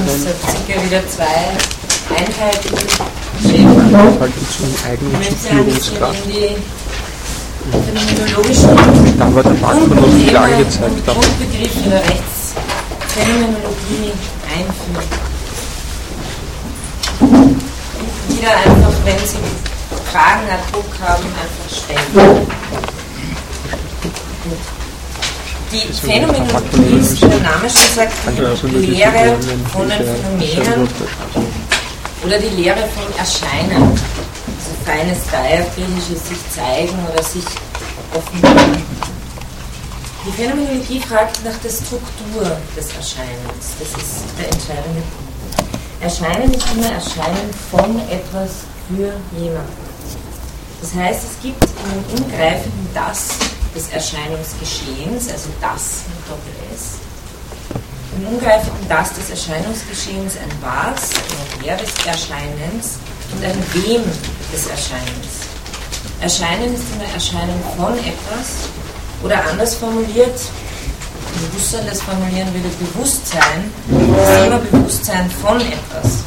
circa wieder zwei Einheiten geben. Ich möchte ein bisschen in die phänomenologischen Da war der Markus wieder angezeigt. Da. Grundbegriffe der Rechtsphänomenologie einführen. Wieder einfach, wenn Sie Fragen ad hoc haben, einfach stellen. Die Phänomenologie ist, wie der Name schon sagt, die Lehre von den Phänomenen oder die Lehre vom Erscheinen. Also feines griechisches sich zeigen oder sich offenbaren. Die Phänomenologie fragt nach der Struktur des Erscheinens. Das ist der entscheidende Punkt. Erscheinen ist immer Erscheinen von etwas für jemanden. Das heißt, es gibt einen umgreifenden Das des Erscheinungsgeschehens, also das mit Doppel-S, im umgreifenden Das des Erscheinungsgeschehens ein Was, ein Wer des Erscheinens und ein Wem des Erscheinens. Erscheinen ist immer Erscheinen von etwas oder anders formuliert, Husserl das formulieren würde, Bewusstsein ist immer Bewusstsein von etwas.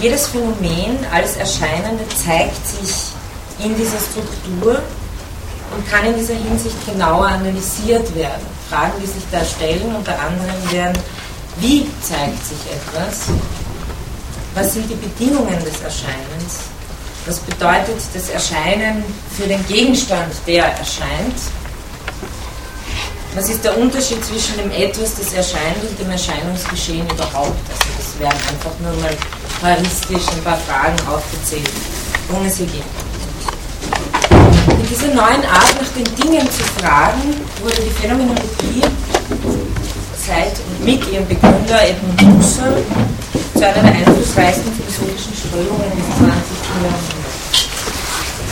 Jedes Phänomen, alles Erscheinende zeigt sich in dieser Struktur und kann in dieser Hinsicht genauer analysiert werden. Fragen, die sich da stellen, unter anderem wären, wie zeigt sich etwas? Was sind die Bedingungen des Erscheinens? Was bedeutet das Erscheinen für den Gegenstand, der erscheint? Was ist der Unterschied zwischen dem Etwas, das erscheint, und dem Erscheinungsgeschehen überhaupt? Also das wären einfach nur mal heuristisch ein paar Fragen aufgezählt, worum es hier geht. Dieser neuen Art, nach den Dingen zu fragen, wurde die Phänomenologie seit und mit ihrem Begründer Edmund Husserl zu einer der einflussreichsten philosophischen Strömungen des 20. Jahrhunderts.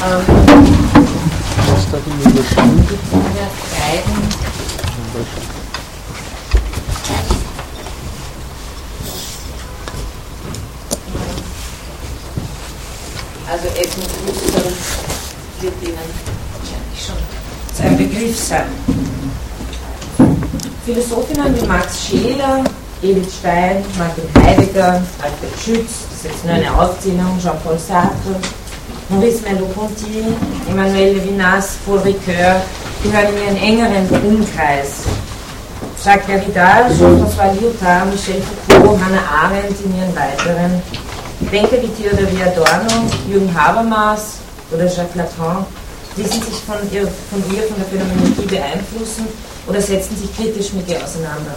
Ähm, Was da die Also Edmund Husserl wird Ihnen wahrscheinlich schon sein Begriff sein. Philosophinnen wie Max Scheler, Edith Stein, Martin Heidegger, Alfred Schütz, das ist jetzt nur eine Aufzählung, Jean-Paul Sartre, Maurice Merleau-Ponty, Emmanuel Levinas, Paul Ricoeur gehören in ihren engeren Umkreis. Jacques Derrida, Jean-François Lyotard, Michel Foucault, Hannah Arendt in ihren weiteren Denker wie Theodor. Adorno, Jürgen Habermas oder Jacques Lacan ließen sich von ihr, von ihr, von der Phänomenologie beeinflussen oder setzten sich kritisch mit ihr auseinander.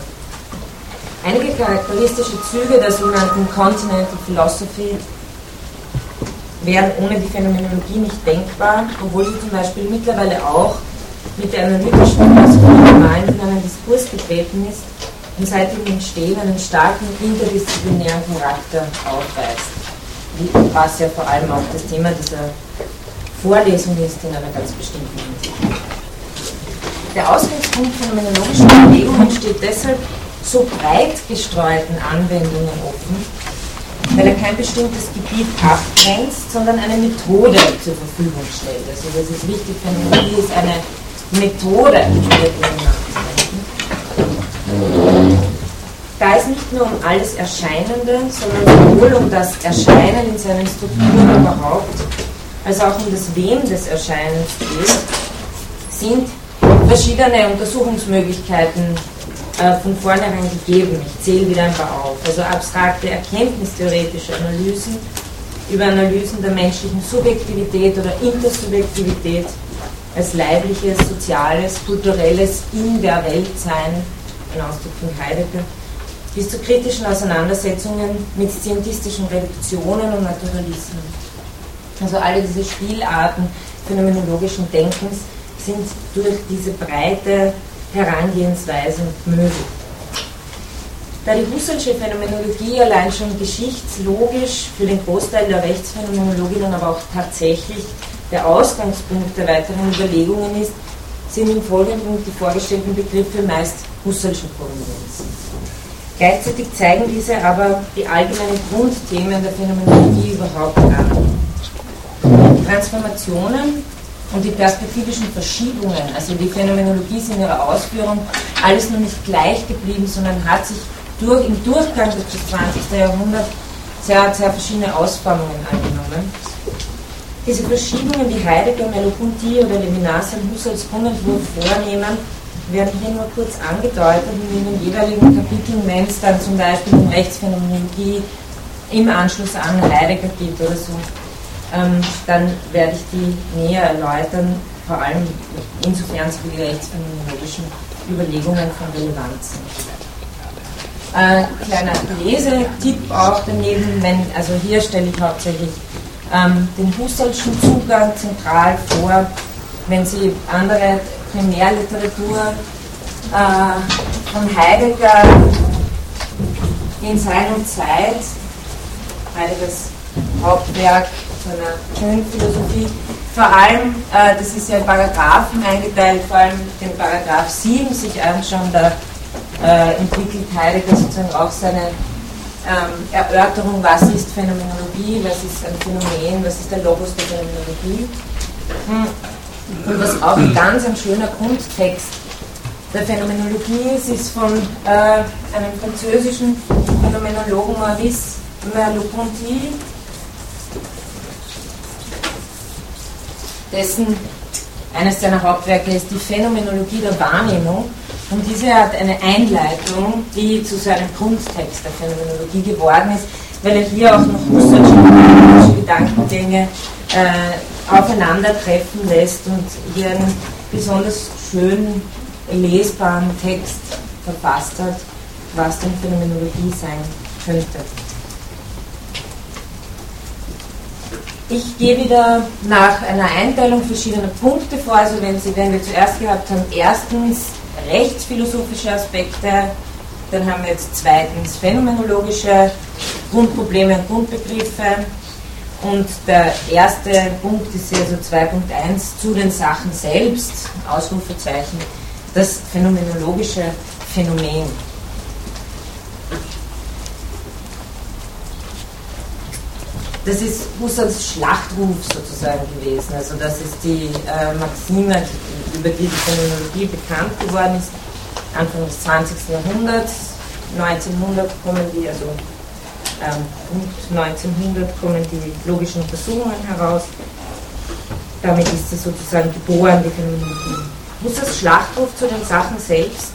Einige charakteristische Züge der sogenannten Continental Philosophy wären ohne die Phänomenologie nicht denkbar, obwohl sie zum Beispiel mittlerweile auch mit der analytischen Philosophie gemeinsam in einen Diskurs getreten ist und seit dem Entstehen einen starken interdisziplinären Charakter aufweist, was ja vor allem auch das Thema dieser Vorlesung ist in einer ganz bestimmten Hinsicht. Der Ausgangspunkt phänomenologischer Bewegungen steht deshalb so breit gestreuten Anwendungen offen, weil er kein bestimmtes Gebiet abgrenzt, sondern eine Methode zur Verfügung stellt. Also das ist wichtig, Phänomenologie ist eine Methode, die wir dem nachdenken. Da es nicht nur um alles Erscheinende, sondern sowohl um das Erscheinen in seinen Strukturen überhaupt, als auch um das Wem des Erscheinens geht, sind verschiedene Untersuchungsmöglichkeiten äh, von vornherein gegeben. Ich zähle wieder ein paar auf. Also abstrakte erkenntnistheoretische Analysen über Analysen der menschlichen Subjektivität oder Intersubjektivität als leibliches, soziales, kulturelles in der Welt sein, ein Ausdruck von Heidegger, bis zu kritischen Auseinandersetzungen mit scientistischen Reduktionen und Naturalismen. Also alle diese Spielarten phänomenologischen Denkens sind durch diese breite Herangehensweise möglich. Da die Husserlsche Phänomenologie allein schon geschichtslogisch für den Großteil der Rechtsphänomenologinnen aber auch tatsächlich der Ausgangspunkt der weiteren Überlegungen ist, sind im Folgenden die vorgestellten Begriffe meist Husserlscher Provenienz. Gleichzeitig zeigen diese aber die allgemeinen Grundthemen der Phänomenologie überhaupt an. Transformationen und die perspektivischen Verschiebungen, also die Phänomenologie ist in ihrer Ausführung alles nur nicht gleich geblieben, sondern hat sich durch, im Durchgang durch das 20. Jahrhundert sehr, sehr verschiedene Ausformungen angenommen. Diese Verschiebungen, die Heidegger, Merleau-Ponty oder Levinas im Husserls Grundentwurf vornehmen, werden hier nur kurz angedeutet und in den jeweiligen Kapiteln, wenn es dann zum Beispiel um Rechtsphänomenologie im Anschluss an Heidegger geht oder so, ähm, dann werde ich die näher erläutern, vor allem insofern sie für die rechtsphänomenologischen Überlegungen von Relevanz sind. Äh, kleiner Lesetipp auch daneben, wenn, also hier stelle ich hauptsächlich ähm, den Husserlschen Zugang zentral vor, wenn Sie andere Primärliteratur äh, von Heidegger in Sein und Zeit, Heideggers Hauptwerk einer schönen Philosophie, vor allem, äh, das ist ja in Paragraphen eingeteilt, vor allem den Paragraph 7 sich anschauen, da äh, entwickelt Heidegger sozusagen auch seine ähm, Erörterung, was ist Phänomenologie, was ist ein Phänomen, was ist der Logos der Phänomenologie. Hm. Und was auch ganz ein schöner Grundtext der Phänomenologie ist, ist von äh, einem französischen Phänomenologen Maurice Merleau-Ponty, dessen eines seiner Hauptwerke ist die Phänomenologie der Wahrnehmung. Und diese hat eine Einleitung, die zu seinem Grundtext der Phänomenologie geworden ist, weil er hier auch noch Husserlsche Gedankengänge äh, aufeinandertreffen lässt und hier einen besonders schön lesbaren Text verfasst hat, was denn Phänomenologie sein könnte. Ich gehe wieder nach einer Einteilung verschiedener Punkte vor. Also wenn, Sie, wenn wir zuerst gehabt haben, erstens rechtsphilosophische Aspekte, dann haben wir jetzt zweitens phänomenologische Grundprobleme und Grundbegriffe. Und der erste Punkt ist also 2.1 zu den Sachen selbst, Ausrufezeichen, das phänomenologische Phänomen. Das ist Husserls Schlachtruf sozusagen gewesen. Also das ist die äh, Maxime, über die die Phänomenologie bekannt geworden ist. Anfang des 20. Jahrhunderts, 1900 kommen die, also ähm, und 1900 kommen die logischen Untersuchungen heraus. Damit ist sie sozusagen geboren, die Phänomenologie. Husserls Schlachtruf zu den Sachen selbst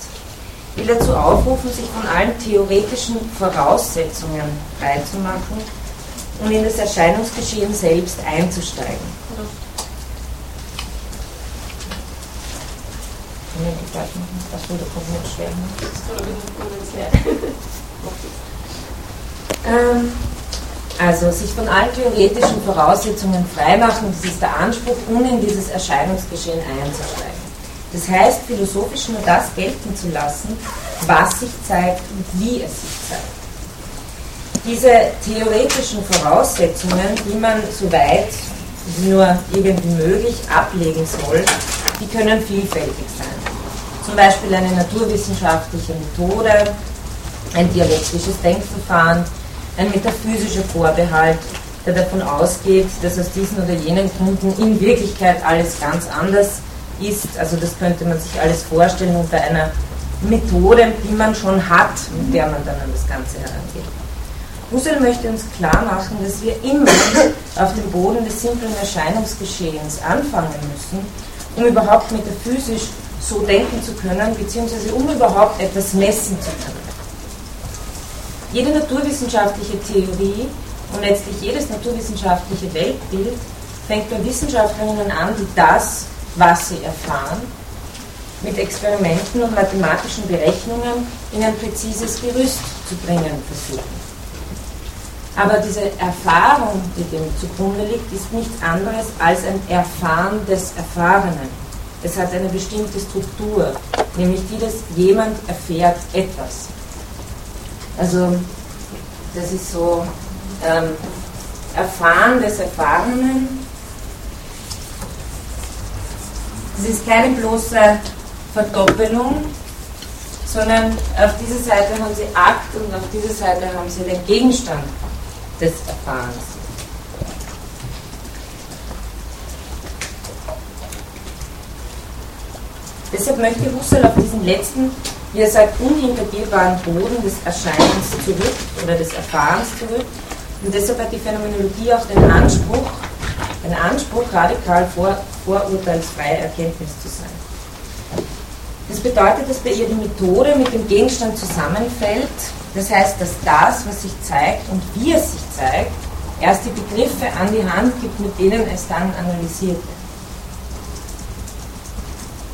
will dazu aufrufen, sich von allen theoretischen Voraussetzungen freizumachen und in das Erscheinungsgeschehen selbst einzusteigen. Achso, da kommt nicht schwer. ähm, also sich von allen theoretischen Voraussetzungen freimachen, das ist der Anspruch, um in dieses Erscheinungsgeschehen einzusteigen. Das heißt, philosophisch nur das gelten zu lassen, was sich zeigt und wie es sich zeigt diese theoretischen Voraussetzungen, die man soweit nur irgendwie möglich ablegen soll, die können vielfältig sein. Zum Beispiel eine naturwissenschaftliche Methode, ein dialektisches Denkverfahren, ein metaphysischer Vorbehalt, der davon ausgeht, dass aus diesen oder jenen Gründen in Wirklichkeit alles ganz anders ist. Also das könnte man sich alles vorstellen unter einer Methode, die man schon hat, mit der man dann an das Ganze herangeht. Husserl möchte uns klar machen, dass wir immer auf dem Boden des simplen Erscheinungsgeschehens anfangen müssen, um überhaupt metaphysisch so denken zu können, beziehungsweise um überhaupt etwas messen zu können. Jede naturwissenschaftliche Theorie und letztlich jedes naturwissenschaftliche Weltbild fängt bei Wissenschaftlerinnen an, die das, was sie erfahren, mit Experimenten und mathematischen Berechnungen in ein präzises Gerüst zu bringen versuchen. Aber diese Erfahrung, die dem zugrunde liegt, ist nichts anderes als ein Erfahren des Erfahrenen. Es hat eine bestimmte Struktur, nämlich die, dass jemand erfährt etwas. Also das ist so ähm, Erfahren des Erfahrenen. Es ist keine bloße Verdoppelung, sondern auf dieser Seite haben Sie Akt und auf dieser Seite haben Sie den Gegenstand des Erfahrens. Deshalb möchte Husserl auf diesen letzten wie er sagt, unhintergehbaren Boden des Erscheinens zurück oder des Erfahrens zurück. Und deshalb hat die Phänomenologie auch den Anspruch, den Anspruch, radikal vor, vorurteilsfreie Erkenntnis zu sein. Das bedeutet, dass bei ihr die Methode mit dem Gegenstand zusammenfällt. Das heißt, dass das, was sich zeigt und wie es sich zeigt, erst die Begriffe an die Hand gibt, mit denen es dann analysiert wird.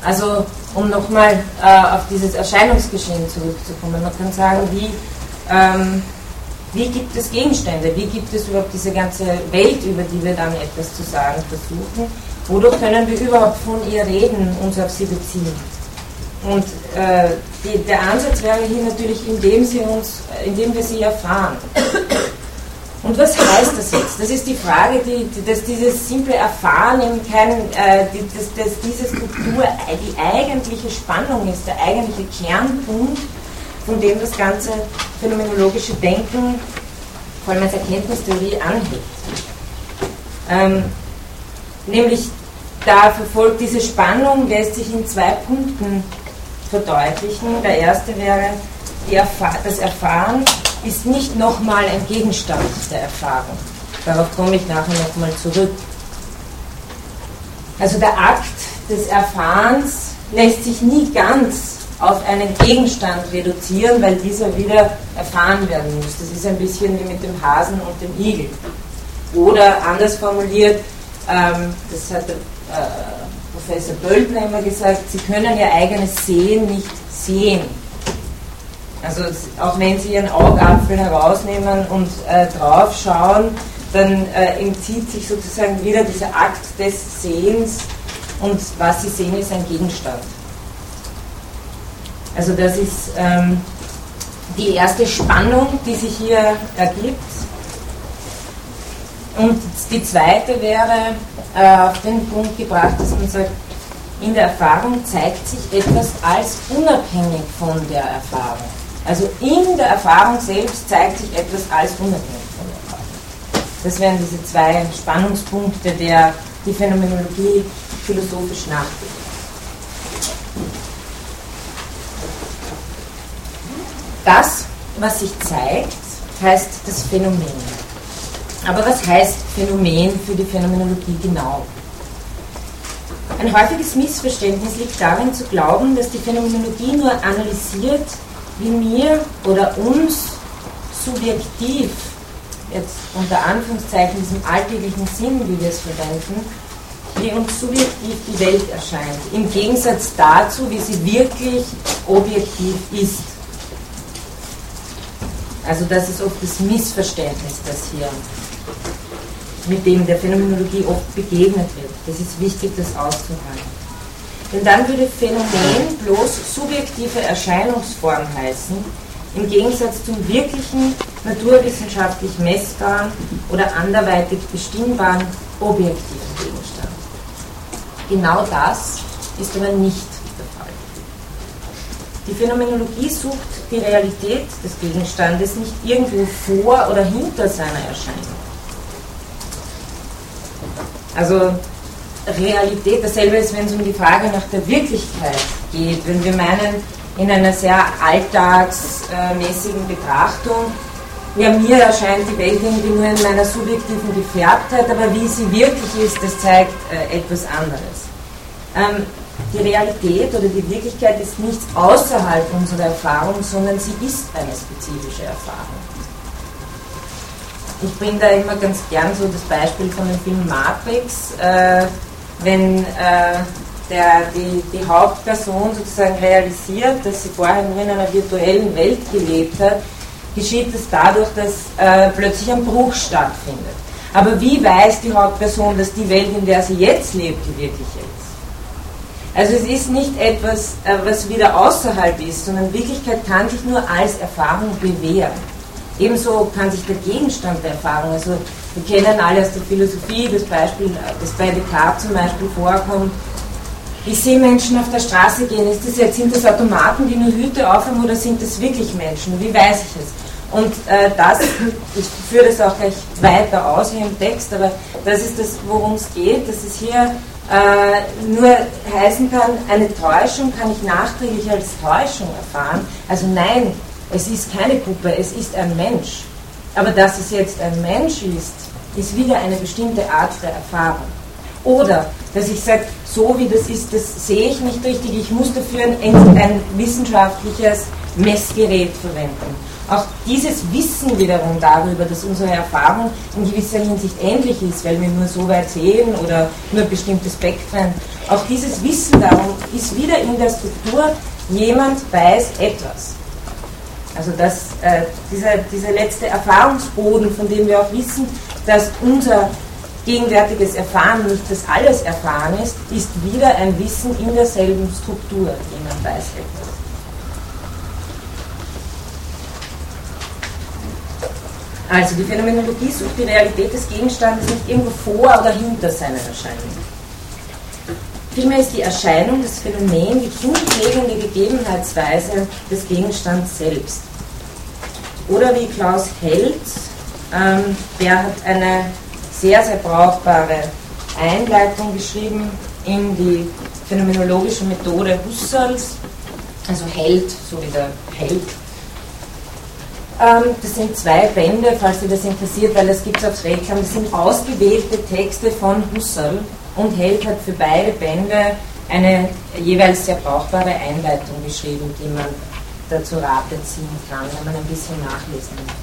Also, um nochmal äh, auf dieses Erscheinungsgeschehen zurückzukommen, man kann sagen, wie, ähm, wie gibt es Gegenstände, wie gibt es überhaupt diese ganze Welt, über die wir dann etwas zu sagen versuchen, wodurch können wir überhaupt von ihr reden, uns auf sie beziehen. Und äh, die, der Ansatz wäre hier natürlich, indem, sie uns, indem wir sie erfahren. Und was heißt das jetzt? Das ist die Frage, die, die, dass dieses simple Erfahren eben kein, äh, die, dass, dass diese Struktur die eigentliche Spannung ist, der eigentliche Kernpunkt, von dem das ganze phänomenologische Denken, vor allem als Erkenntnistheorie, anhebt. Ähm, nämlich da verfolgt diese Spannung, lässt sich in zwei Punkten verdeutlichen. Der erste wäre Erfahr das Erfahren ist nicht nochmal ein Gegenstand der Erfahrung. Darauf komme ich nachher nochmal zurück. Also der Akt des Erfahrens lässt sich nie ganz auf einen Gegenstand reduzieren, weil dieser wieder erfahren werden muss. Das ist ein bisschen wie mit dem Hasen und dem Igel. Oder anders formuliert, ähm, das hat der äh, Professor Böltner immer gesagt, Sie können Ihr eigenes Sehen nicht sehen. Also auch wenn Sie Ihren Augapfel herausnehmen und äh, drauf schauen, dann äh, entzieht sich sozusagen wieder dieser Akt des Sehens und was Sie sehen ist ein Gegenstand. Also das ist ähm, die erste Spannung, die sich hier ergibt. Und die zweite wäre äh, auf den Punkt gebracht, dass man sagt, in der Erfahrung zeigt sich etwas als unabhängig von der Erfahrung. Also in der Erfahrung selbst zeigt sich etwas als unabhängig von der Erfahrung. Das wären diese zwei Spannungspunkte, der die Phänomenologie philosophisch nachdenkt. Das, was sich zeigt, heißt das Phänomen. Aber was heißt Phänomen für die Phänomenologie genau? Ein häufiges Missverständnis liegt darin zu glauben, dass die Phänomenologie nur analysiert, wie mir oder uns subjektiv, jetzt unter Anführungszeichen diesem alltäglichen Sinn, wie wir es verwenden, wie uns subjektiv die Welt erscheint, im Gegensatz dazu, wie sie wirklich objektiv ist. Also das ist oft das Missverständnis, das hier mit dem der Phänomenologie oft begegnet wird. Das ist wichtig, das auszuhalten. Denn dann würde Phänomen bloß subjektive Erscheinungsform heißen, im Gegensatz zum wirklichen, naturwissenschaftlich messbaren oder anderweitig bestimmbaren objektiven Gegenstand. Genau das ist aber nicht der Fall. Die Phänomenologie sucht die Realität des Gegenstandes nicht irgendwo vor oder hinter seiner Erscheinung. Also Realität, dasselbe ist, wenn es um die Frage nach der Wirklichkeit geht. Wenn wir meinen, in einer sehr alltagsmäßigen Betrachtung, ja, mir erscheint die Welt irgendwie nur in meiner subjektiven Gefärbtheit, aber wie sie wirklich ist, das zeigt äh, etwas anderes. Ähm, die Realität oder die Wirklichkeit ist nichts außerhalb unserer Erfahrung, sondern sie ist eine spezifische Erfahrung. Ich bringe da immer ganz gern so das Beispiel von dem Film Matrix. Äh, wenn äh, der, die, die Hauptperson sozusagen realisiert, dass sie vorher nur in einer virtuellen Welt gelebt hat, geschieht es dadurch, dass äh, plötzlich ein Bruch stattfindet. Aber wie weiß die Hauptperson, dass die Welt, in der sie jetzt lebt, die wirkliche ist? Also es ist nicht etwas, äh, was wieder außerhalb ist, sondern Wirklichkeit kann sich nur als Erfahrung bewähren. Ebenso kann sich der Gegenstand der Erfahrung, also wir kennen alle aus der Philosophie das Beispiel, das bei Descartes zum Beispiel vorkommt. Ich sehe Menschen auf der Straße gehen. Ist das jetzt, sind das Automaten, die nur Hüte aufhaben oder sind das wirklich Menschen? Wie weiß ich es? Und äh, das, ich führe das auch gleich weiter aus hier im Text, aber das ist das, worum es geht. Das ist hier äh, nur heißen kann, eine Täuschung kann ich nachträglich als Täuschung erfahren. Also nein, es ist keine Puppe, es ist ein Mensch. Aber dass es jetzt ein Mensch ist, ist wieder eine bestimmte Art der Erfahrung. Oder dass ich sage, so wie das ist, das sehe ich nicht richtig, ich muss dafür ein, ein wissenschaftliches Messgerät verwenden. Auch dieses Wissen wiederum darüber, dass unsere Erfahrung in gewisser Hinsicht ähnlich ist, weil wir nur so weit sehen oder nur bestimmte Spektren, auch dieses Wissen darum ist wieder in der Struktur, jemand weiß etwas. Also das, äh, dieser, dieser letzte Erfahrungsboden, von dem wir auch wissen, dass unser gegenwärtiges Erfahren nicht das alles Erfahren ist, ist wieder ein Wissen in derselben Struktur. Jemand weiß etwas. Also die Phänomenologie sucht die Realität des Gegenstandes nicht irgendwo vor oder hinter seiner Erscheinung. Vielmehr ist die Erscheinung, das Phänomen, die grundlegende Gegebenheitsweise des Gegenstands selbst. Oder wie Klaus Held, ähm, der hat eine sehr, sehr brauchbare Einleitung geschrieben in die phänomenologische Methode Husserls, also Held, so wie der Held. Ähm, das sind zwei Bände, falls Sie das interessiert, weil das gibt es aufs Reklam. Das sind ausgewählte Texte von Husserl und Held hat für beide Bände eine jeweils sehr brauchbare Einleitung geschrieben, die man dazu Rate ziehen kann, wenn man ein bisschen nachlesen will.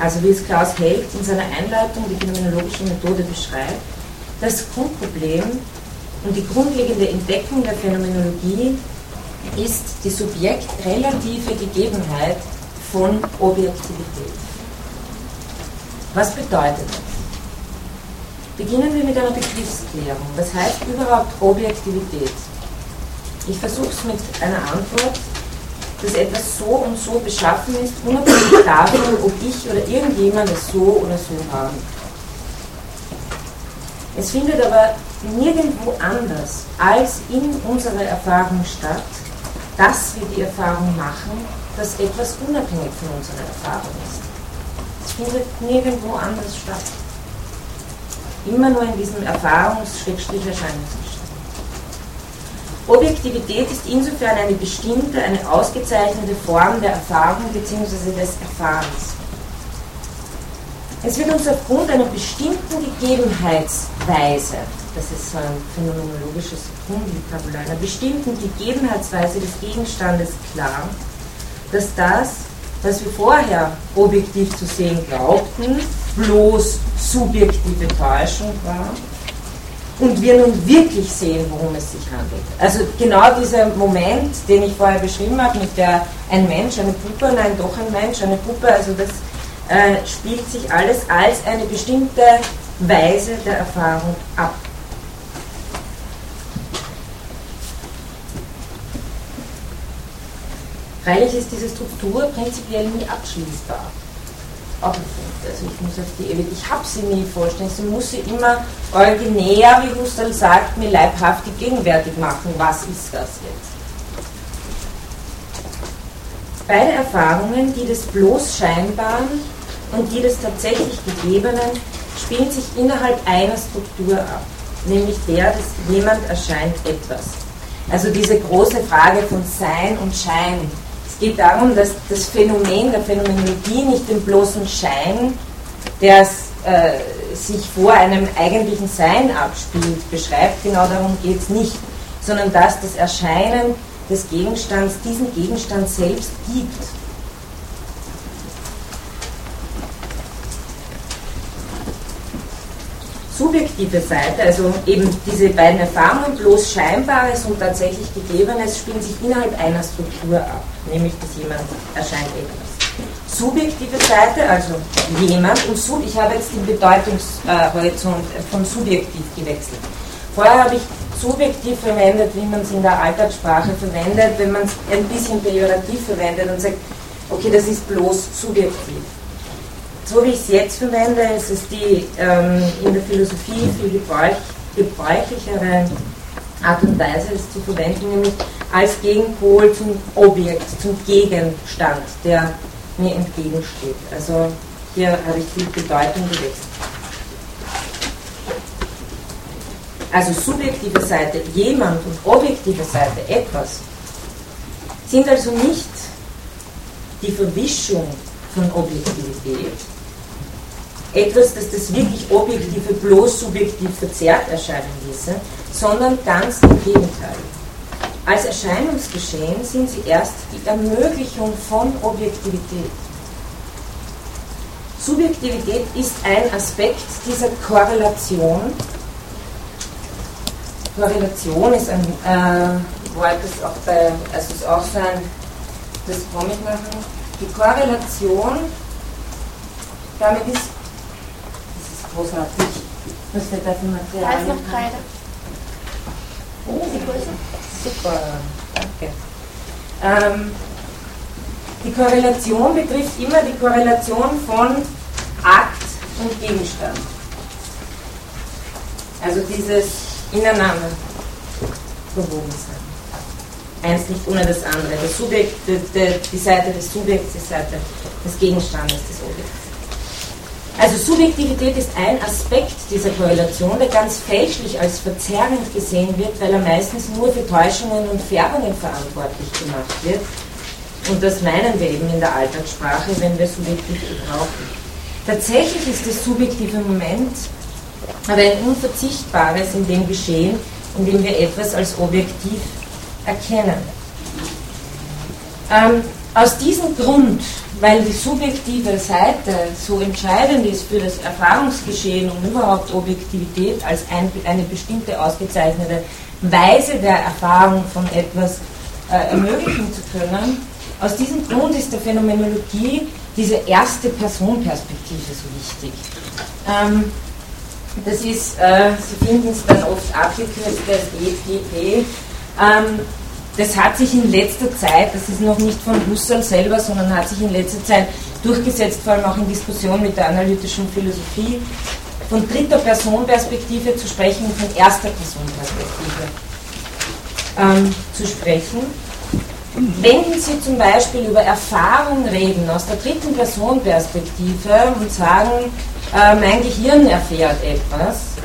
Also wie es Klaus Held in seiner Einleitung die phänomenologische Methode beschreibt, das Grundproblem und die grundlegende Entdeckung der Phänomenologie ist die subjektrelative Gegebenheit von Objektivität. Was bedeutet das? Beginnen wir mit einer Begriffsklärung. Was heißt überhaupt Objektivität? Ich versuche es mit einer Antwort, dass etwas so und so beschaffen ist, unabhängig davon, ob ich oder irgendjemand es so oder so haben. Es findet aber nirgendwo anders als in unserer Erfahrung statt, dass wir die Erfahrung machen, dass etwas unabhängig von unserer Erfahrung ist. Es findet nirgendwo anders statt. Immer nur in diesem Erfahrungs-Erscheinungszustand. Objektivität ist insofern eine bestimmte, eine ausgezeichnete Form der Erfahrung bzw. des Erfahrens. Es wird uns aufgrund einer bestimmten Gegebenheitsweise, das ist so ein phänomenologisches Grundvokabular, einer bestimmten Gegebenheitsweise des Gegenstandes klar, dass das, was wir vorher objektiv zu sehen glaubten, bloß subjektive Täuschung war und wir nun wirklich sehen, worum es sich handelt. Also genau dieser Moment, den ich vorher beschrieben habe, mit der ein Mensch, eine Puppe, nein, doch ein Mensch, eine Puppe, also das äh, spielt sich alles als eine bestimmte Weise der Erfahrung ab. Freilich ist diese Struktur prinzipiell nie abschließbar auch ein Punkt. Also ich muss auf die ich habe sie nie vorstellen, sie muss sie immer originär, wie Husserl sagt, mir leibhaftig gegenwärtig machen. Was ist das jetzt? Beide Erfahrungen, die des bloß Scheinbaren und die des tatsächlich Gegebenen, spielen sich innerhalb einer Struktur ab, nämlich der, dass jemand erscheint etwas. Also diese große Frage von Sein und Schein, geht darum, dass das Phänomen der Phänomenologie nicht den bloßen Schein, der äh, sich vor einem eigentlichen Sein abspielt, beschreibt. Genau darum geht es nicht, sondern dass das Erscheinen des Gegenstands diesen Gegenstand selbst gibt. subjektive Seite, also eben diese beiden Erfahrungen, bloß Scheinbares und tatsächlich Gegebenes, spielen sich innerhalb einer Struktur ab, nämlich dass jemand erscheint etwas. Subjektive Seite, also jemand, und sub, ich habe jetzt den Bedeutungshorizont von subjektiv gewechselt. Vorher habe ich subjektiv verwendet, wie man es in der Alltagssprache verwendet, wenn man es ein bisschen pejorativ verwendet und sagt, okay, das ist bloß subjektiv so wie ich es jetzt verwende, ist es die ähm, in der Philosophie viel gebräuch, gebräuchlichere Art und Weise, es zu verwenden, nämlich als Gegenpol zum Objekt, zum Gegenstand, der mir entgegensteht. Also hier habe ich die Bedeutung gewechselt. also subjektive Seite jemand und objektive Seite etwas, sind also nicht die Verwischung von Objektivität, etwas, das das wirklich Objektive bloß subjektiv verzerrt erscheinen ließe, sondern ganz im Gegenteil. Als Erscheinungsgeschehen sind sie erst die Ermöglichung von Objektivität. Subjektivität ist ein Aspekt dieser Korrelation. Korrelation ist ein äh, Wort, das auch bei, also ist auch so ein, das komme ich nachher Die Korrelation, damit ist, das ist großartig, was steht da für Material? Da ist noch Kreide. Oh, super, danke. Ähm, die Korrelation betrifft immer die Korrelation von Akt und Gegenstand. Also dieses Ineinander verwoben sein. Eins nicht ohne das andere. Das Subjekt, die, die Seite des Subjekts, die Seite des Gegenstandes, des Objekts. Also Subjektivität ist ein Aspekt dieser Korrelation, der ganz fälschlich als verzerrend gesehen wird, weil er meistens nur für Täuschungen und Färbungen verantwortlich gemacht wird. Und das meinen wir eben in der Alltagssprache, wenn wir Subjektivität brauchen. Tatsächlich ist das subjektive Moment aber ein unverzichtbares in dem Geschehen, in dem wir etwas als objektiv erkennen. Ähm, aus diesem Grund weil die subjektive Seite so entscheidend ist für das Erfahrungsgeschehen und überhaupt Objektivität als ein, eine bestimmte ausgezeichnete Weise der Erfahrung von etwas äh, ermöglichen zu können. Aus diesem Grund ist der Phänomenologie diese erste Personperspektive so wichtig. Ähm, das ist, äh, Sie finden es dann oft abgekürzt als EPP. Ähm, das hat sich in letzter Zeit, das ist noch nicht von Husserl selber, sondern hat sich in letzter Zeit durchgesetzt, vor allem auch in Diskussion mit der analytischen Philosophie, von dritter Personperspektive zu sprechen und von erster Personperspektive ähm, zu sprechen. Wenn Sie zum Beispiel über Erfahrung reden aus der dritten Personperspektive und sagen, äh, mein Gehirn erfährt etwas,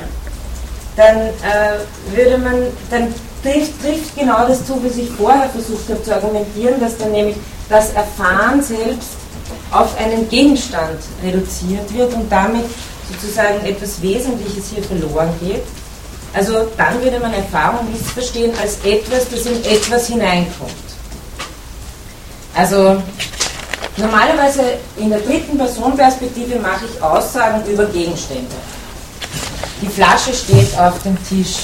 dann äh, würde man, dann trifft, trifft genau das zu, was ich vorher versucht habe zu argumentieren, dass dann nämlich das Erfahren selbst auf einen Gegenstand reduziert wird und damit sozusagen etwas Wesentliches hier verloren geht. Also dann würde man Erfahrung missverstehen als etwas, das in etwas hineinkommt. Also normalerweise in der dritten Personperspektive mache ich Aussagen über Gegenstände. Die Flasche steht auf dem Tisch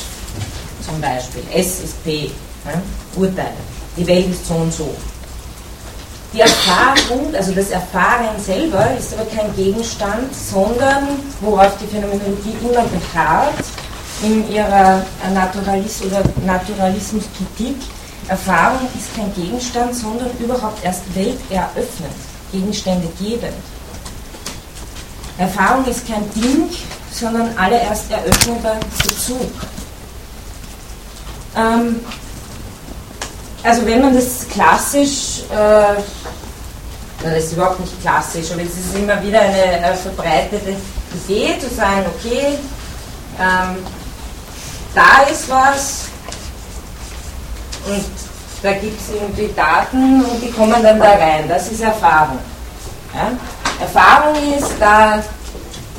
zum Beispiel. S ist P. Ja? Urteile. Die Welt ist so und so. Die Erfahrung, also das Erfahren selber, ist aber kein Gegenstand, sondern worauf die Phänomenologie immer beharrt, in ihrer Naturalis oder Naturalismuskritik, Erfahrung ist kein Gegenstand, sondern überhaupt erst welteröffnend, Gegenstände gebend. Erfahrung ist kein Ding, sondern allererst eröffneter Bezug. Ähm, also wenn man das klassisch, äh, das ist überhaupt nicht klassisch, aber es ist immer wieder eine äh, verbreitete Idee zu sagen, okay, ähm, da ist was und da gibt es irgendwie Daten und die kommen dann da rein. Das ist Erfahrung. Ja? Erfahrung ist, da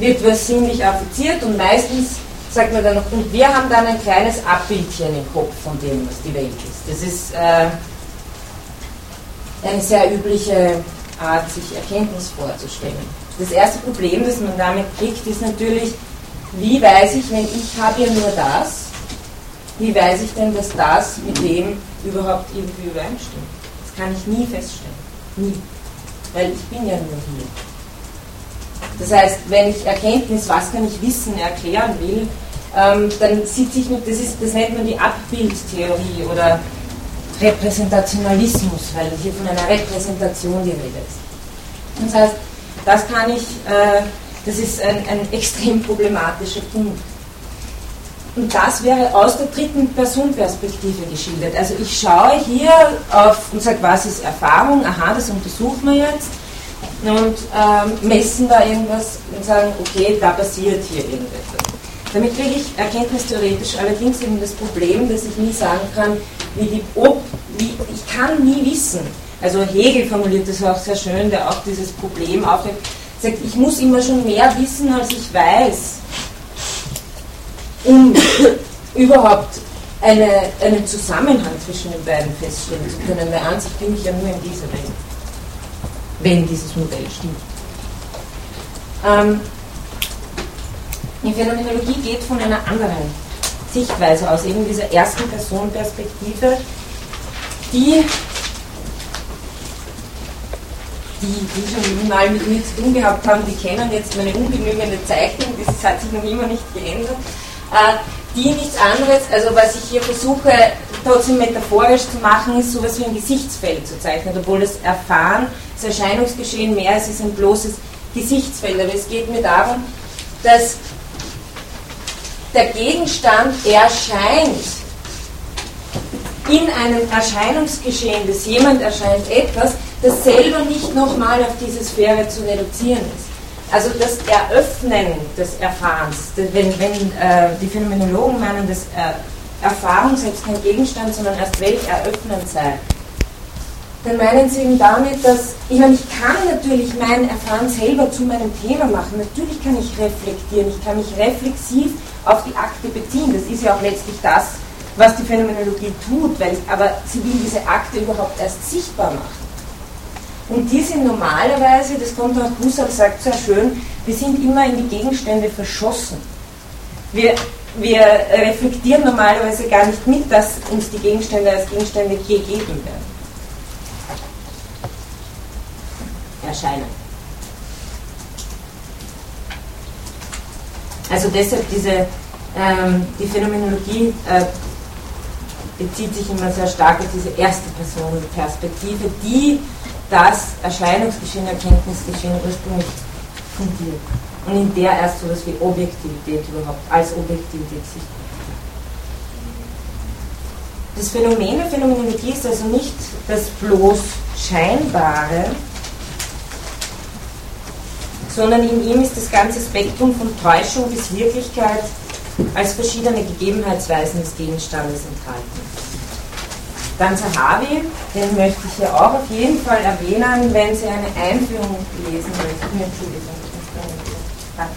wird was ziemlich affiziert und meistens sagt man dann noch, und wir haben dann ein kleines Abbildchen im Kopf von dem, was die Welt ist. Das ist äh, eine sehr übliche Art, sich Erkenntnis vorzustellen. Das erste Problem, das man damit kriegt, ist natürlich, wie weiß ich, wenn ich habe ja nur das, wie weiß ich denn, dass das mit dem überhaupt irgendwie übereinstimmt? Das kann ich nie feststellen. Nie. Weil ich bin ja nur hier. Das heißt, wenn ich Erkenntnis, was kann ich wissen, erklären will, ähm, dann sitze ich mit, das, ist, das nennt man die Abbildtheorie oder Repräsentationalismus, weil hier von einer Repräsentation die Rede ist. Das heißt, das kann ich, äh, das ist ein, ein extrem problematischer Punkt. Und das wäre aus der dritten Personperspektive geschildert. Also ich schaue hier auf und sage, was ist Erfahrung? Aha, das untersuchen wir jetzt und ähm, messen da irgendwas und sagen, okay, da passiert hier irgendetwas. Damit kriege ich erkenntnistheoretisch allerdings eben das Problem, dass ich nie sagen kann, wie die, ob, wie, ich kann nie wissen. Also Hegel formuliert das auch sehr schön, der auch dieses Problem aufnimmt, sagt, ich muss immer schon mehr wissen, als ich weiß, um überhaupt eine, einen Zusammenhang zwischen den beiden feststellen zu können, weil an sich bin ich ja nur in dieser Welt, wenn dieses Modell stimmt. Ähm, die Phänomenologie geht von einer anderen Sichtweise aus, eben dieser ersten Personenperspektive, die, die, die schon mal mit mir zu tun gehabt haben, die kennen jetzt meine ungenügende Zeichnung, das hat sich noch immer nicht geändert, äh, die nichts anderes, also was ich hier versuche trotzdem metaphorisch zu machen, ist sowas wie ein Gesichtsfeld zu zeichnen, obwohl das Erfahren, das Erscheinungsgeschehen mehr ist, ist ein bloßes Gesichtsfeld. Aber es geht mir darum, dass der Gegenstand erscheint in einem Erscheinungsgeschehen, das jemand erscheint etwas, das selber nicht nochmal auf diese Sphäre zu reduzieren ist. Also das Eröffnen des Erfahrens, wenn, wenn äh, die Phänomenologen meinen, dass äh, Erfahrung selbst kein Gegenstand, sondern erst welch eröffnend sei, dann meinen sie eben damit, dass, ich meine, ich kann natürlich mein Erfahren selber zu meinem Thema machen, natürlich kann ich reflektieren, ich kann mich reflexiv auf die Akte beziehen, das ist ja auch letztlich das, was die Phänomenologie tut, weil aber sie will diese Akte überhaupt erst sichtbar machen. Und die sind normalerweise, das kommt auch Husserl sagt sehr schön, wir sind immer in die Gegenstände verschossen. Wir, wir reflektieren normalerweise gar nicht mit, dass uns die Gegenstände als Gegenstände gegeben werden. erscheinen. Also deshalb diese, ähm, die Phänomenologie äh, bezieht sich immer sehr stark auf diese erste Personenperspektive, die das Erscheinungsgeschehen, Erkenntnisgeschehen ursprünglich fundiert. Und in der erst so etwas wie Objektivität überhaupt als Objektivität sichtbar das Phänomen der Phänomenologie ist also nicht das bloß Scheinbare, sondern in ihm ist das ganze Spektrum von Täuschung bis Wirklichkeit als verschiedene Gegebenheitsweisen des Gegenstandes enthalten. Dann Zahavi, den möchte ich hier auch auf jeden Fall erwähnen, wenn Sie eine Einführung lesen möchten. Entschuldigung, Danke.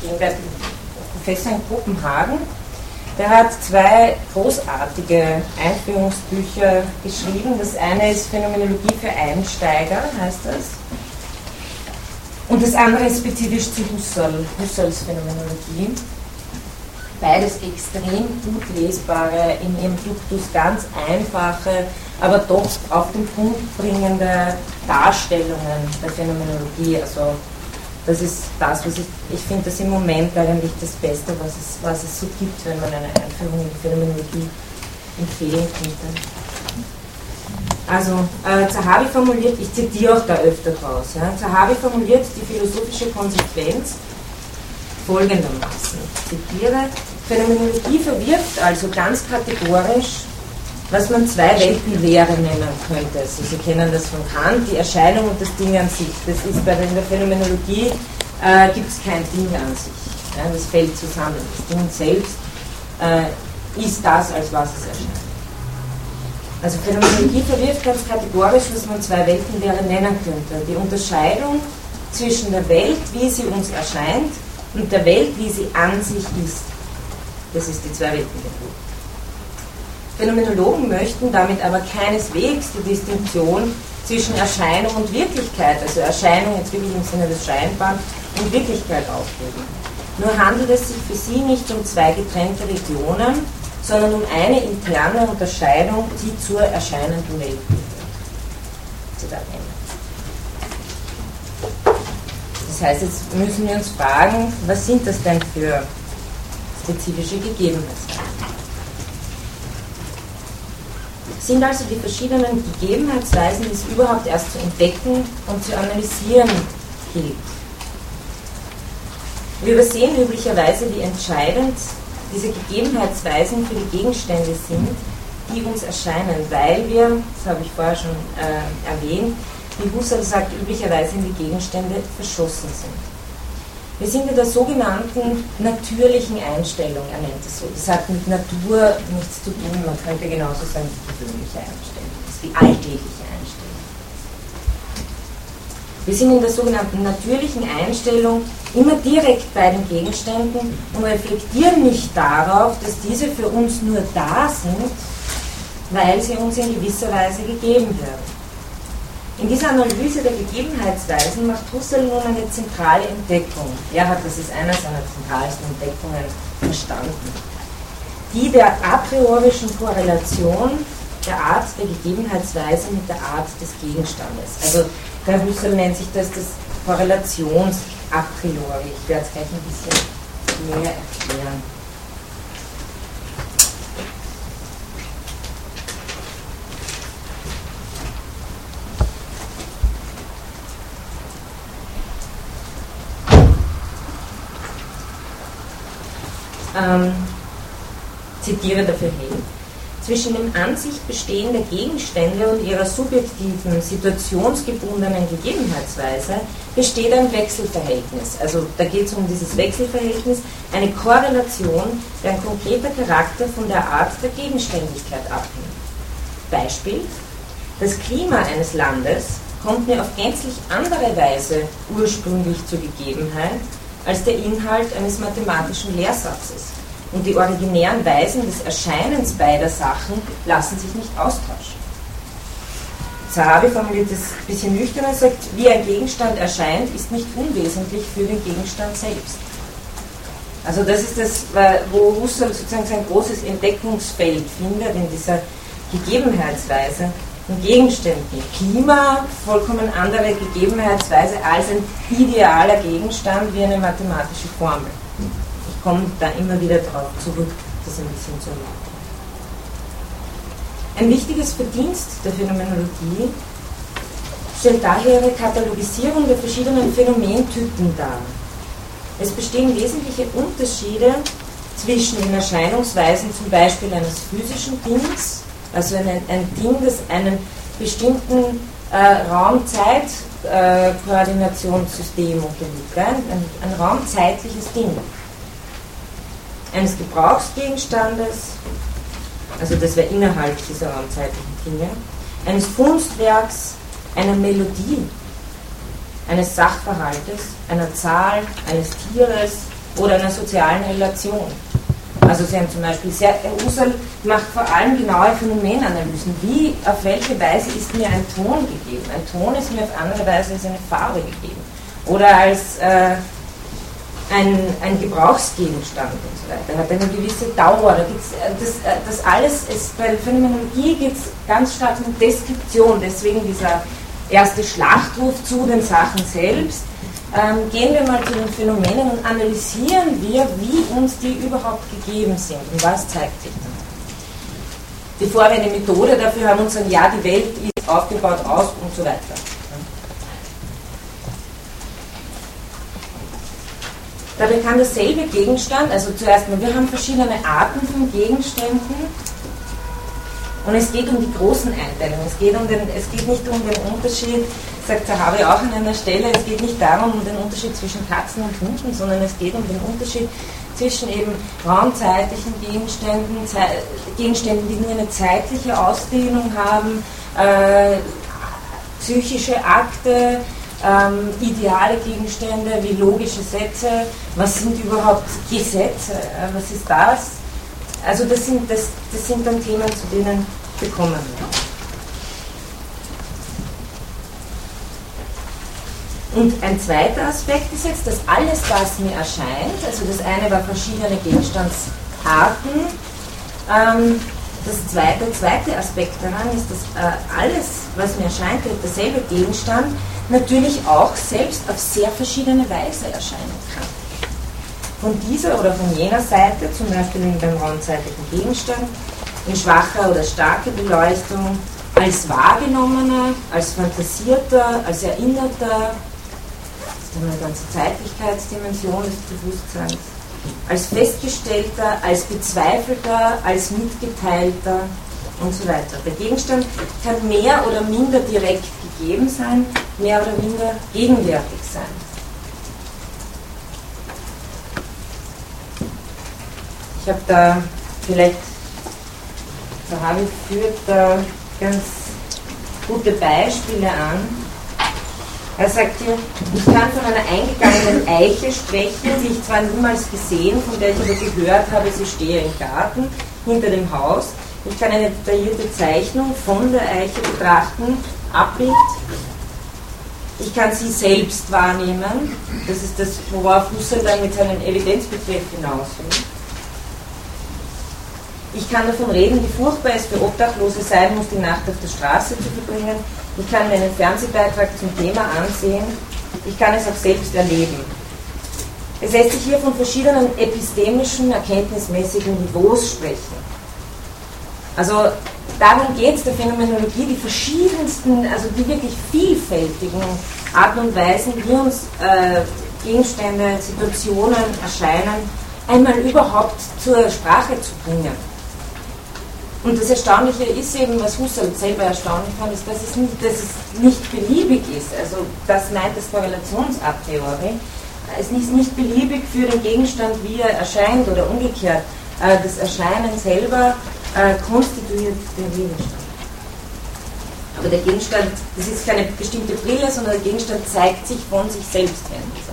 Gegenwärtig Professor in Kopenhagen der hat zwei großartige Einführungsbücher geschrieben. Das eine ist Phänomenologie für Einsteiger, heißt das. Und das andere ist spezifisch zu Husserl, Husserls Phänomenologie. Beides extrem gut lesbare, in ihrem Duktus ganz einfache, aber doch auf den Punkt bringende Darstellungen der Phänomenologie. Also das ist das, was ich, ich finde das im Moment eigentlich das Beste, was es, was es so gibt, wenn man eine Einführung in die Phänomenologie empfehlen könnte. Also, äh, Zahavi formuliert, ich zitiere auch da öfter raus, ja, Zahavi formuliert die philosophische Konsequenz folgendermaßen, ich zitiere, Phänomenologie verwirft also ganz kategorisch was man zwei Weltenlehre nennen könnte. Also Sie kennen das von Kant, die Erscheinung und das Ding an sich. Das ist bei der, Phänomenologie äh, gibt es kein Ding an sich. Ja, das fällt zusammen. Das Ding selbst äh, ist das, als was es erscheint. Also Phänomenologie verwirft ganz kategorisch, was man zwei Weltenlehre nennen könnte. Die Unterscheidung zwischen der Welt, wie sie uns erscheint, und der Welt, wie sie an sich ist. Das ist die zwei Weltenlehre. Phänomenologen möchten damit aber keineswegs die Distinktion zwischen Erscheinung und Wirklichkeit, also Erscheinung jetzt wirklich im Sinne des Scheinbaren, und Wirklichkeit aufheben. Nur handelt es sich für sie nicht um zwei getrennte Regionen, sondern um eine interne Unterscheidung, die zur erscheinenden Welt bildet. Das heißt, jetzt müssen wir uns fragen, was sind das denn für spezifische Gegebenheiten? sind also die verschiedenen Gegebenheitsweisen, die es überhaupt erst zu entdecken und zu analysieren gilt. Wir übersehen üblicherweise, wie entscheidend diese Gegebenheitsweisen für die Gegenstände sind, die uns erscheinen, weil wir, das habe ich vorher schon äh, erwähnt, wie Husserl sagt, üblicherweise in die Gegenstände verschossen sind. Wir sind in der sogenannten natürlichen Einstellung, er nennt es so. Das hat mit Natur nichts zu tun, man könnte genauso sagen, die gewöhnliche Einstellung. Das ist die alltägliche Einstellung. Wir sind in der sogenannten natürlichen Einstellung immer direkt bei den Gegenständen und reflektieren nicht darauf, dass diese für uns nur da sind, weil sie uns in gewisser Weise gegeben werden. In dieser Analyse der Gegebenheitsweisen macht Husserl nun eine zentrale Entdeckung. Er hat das als einer seiner zentralsten Entdeckungen verstanden. Die der a priorischen Korrelation der Art der Gegebenheitsweise mit der Art des Gegenstandes. Also der Husserl nennt sich das das Korrelations a priori. Ich werde es gleich ein bisschen mehr erklären. Ähm, zitiere dafür Hegel, zwischen dem an sich Bestehen der Gegenstände und ihrer subjektiven, situationsgebundenen Gegebenheitsweise besteht ein Wechselverhältnis. Also da geht es um dieses Wechselverhältnis, eine Korrelation, deren konkreter Charakter von der Art der Gegenständigkeit abhängt. Beispiel, das Klima eines Landes kommt mir auf gänzlich andere Weise ursprünglich zur Gegebenheit als der Inhalt eines mathematischen Lehrsatzes. Und die originären Weisen des Erscheinens beider Sachen lassen sich nicht austauschen. Zahavi formuliert es ein bisschen nüchtern und sagt, wie ein Gegenstand erscheint, ist nicht unwesentlich für den Gegenstand selbst. Also das ist das, wo Husserl sozusagen sein großes Entdeckungsfeld findet in dieser Gegebenheitsweise von Gegenständen. Klima, vollkommen andere Gegebenheitsweise als ein idealer Gegenstand wie eine mathematische Formel. Ich komme da immer wieder darauf zurück, das ein bisschen zu erläutern. Ein wichtiges Verdienst der Phänomenologie stellt daher ihre Katalogisierung der verschiedenen Phänomentypen dar. Es bestehen wesentliche Unterschiede zwischen den Erscheinungsweisen zum Beispiel eines physischen Dings also ein, ein Ding, das einen bestimmten äh, Raum-Zeit-Koordinationssystem äh, unterliegt. Ein, ein, ein raumzeitliches Ding. Eines Gebrauchsgegenstandes, also das wäre innerhalb dieser raumzeitlichen Dinge, eines Kunstwerks, einer Melodie, eines Sachverhaltes, einer Zahl, eines Tieres oder einer sozialen Relation. Also Sie haben zum Beispiel sehr, Husserl macht vor allem genaue Phänomenanalysen. Wie, auf welche Weise ist mir ein Ton gegeben? Ein Ton ist mir auf andere Weise als eine Farbe gegeben. Oder als äh, ein, ein Gebrauchsgegenstand und so weiter. Er hat eine gewisse Dauer. Da gibt's, äh, das, äh, das alles ist, bei der Phänomenologie geht es ganz stark um Deskription, deswegen dieser erste Schlachtruf zu den Sachen selbst ähm, gehen wir mal zu den Phänomenen und analysieren wir, wie uns die überhaupt gegeben sind und was zeigt sich dann. Bevor wir eine Methode dafür haben und sagen, ja, die Welt ist aufgebaut aus und so weiter. Dabei kann derselbe Gegenstand, also zuerst mal, wir haben verschiedene Arten von Gegenständen und es geht um die großen Einteilungen. Es geht, um den, es geht nicht um den Unterschied sagt Zahavi auch an einer Stelle, es geht nicht darum, um den Unterschied zwischen Katzen und Hunden, sondern es geht um den Unterschied zwischen eben raumzeitlichen Gegenständen, Gegenständen, die nur eine zeitliche Ausdehnung haben, äh, psychische Akte, ähm, ideale Gegenstände wie logische Sätze, was sind überhaupt Gesetze, äh, was ist das? Also das sind, das, das sind dann Themen, zu denen wir kommen. Und ein zweiter Aspekt ist jetzt, dass alles, was mir erscheint, also das eine war verschiedene Gegenstandsarten, ähm, das zweite, der zweite Aspekt daran ist, dass äh, alles, was mir erscheint, derselbe Gegenstand, natürlich auch selbst auf sehr verschiedene Weise erscheinen kann. Von dieser oder von jener Seite, zum Beispiel beim raumzeitlichen Gegenstand, in schwacher oder starker Beleuchtung, als wahrgenommener, als fantasierter, als erinnerter, eine ganze Zeitlichkeitsdimension des Bewusstseins, als festgestellter, als bezweifelter, als mitgeteilter und so weiter. Der Gegenstand kann mehr oder minder direkt gegeben sein, mehr oder minder gegenwärtig sein. Ich habe da vielleicht, der Harvey führt da ganz gute Beispiele an. Er sagt hier, ich kann von einer eingegangenen Eiche sprechen, die ich zwar niemals gesehen, von der ich aber gehört habe, sie stehe im Garten hinter dem Haus. Ich kann eine detaillierte Zeichnung von der Eiche betrachten, Abbild. Ich kann sie selbst wahrnehmen. Das ist das, worauf Husserl dann mit seinem Evidenzbegriff hinaus will. Ich kann davon reden, wie furchtbar es für Obdachlose sein muss, die Nacht auf der Straße zu verbringen. Ich kann mir einen Fernsehbeitrag zum Thema ansehen. Ich kann es auch selbst erleben. Es lässt sich hier von verschiedenen epistemischen, erkenntnismäßigen Niveaus sprechen. Also darum geht es der Phänomenologie, die verschiedensten, also die wirklich vielfältigen Arten und Weisen, wie uns äh, Gegenstände, Situationen erscheinen, einmal überhaupt zur Sprache zu bringen. Und das Erstaunliche ist eben, was Husserl selber erstaunlich fand, ist, dass es nicht, dass es nicht beliebig ist. Also das meint das Korrelationsart Es ist nicht beliebig für den Gegenstand, wie er erscheint oder umgekehrt. Äh, das Erscheinen selber äh, konstituiert den Gegenstand. Aber der Gegenstand, das ist keine bestimmte Brille, sondern der Gegenstand zeigt sich von sich selbst her.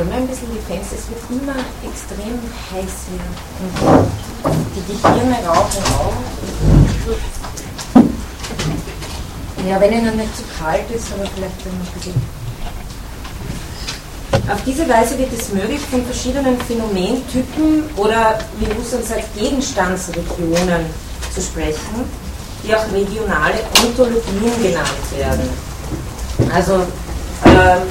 Soll ein bisschen die Fenster, es wird immer extrem heiß hier. Die Gehirne rauchen auch. Ja, wenn ihnen nicht zu kalt ist, aber vielleicht dann ein bisschen. Auf diese Weise wird es möglich, von verschiedenen Phänomentypen oder, wie Husserl sagt, Gegenstandsregionen zu sprechen, die auch regionale Ontologien genannt werden. Also, ähm,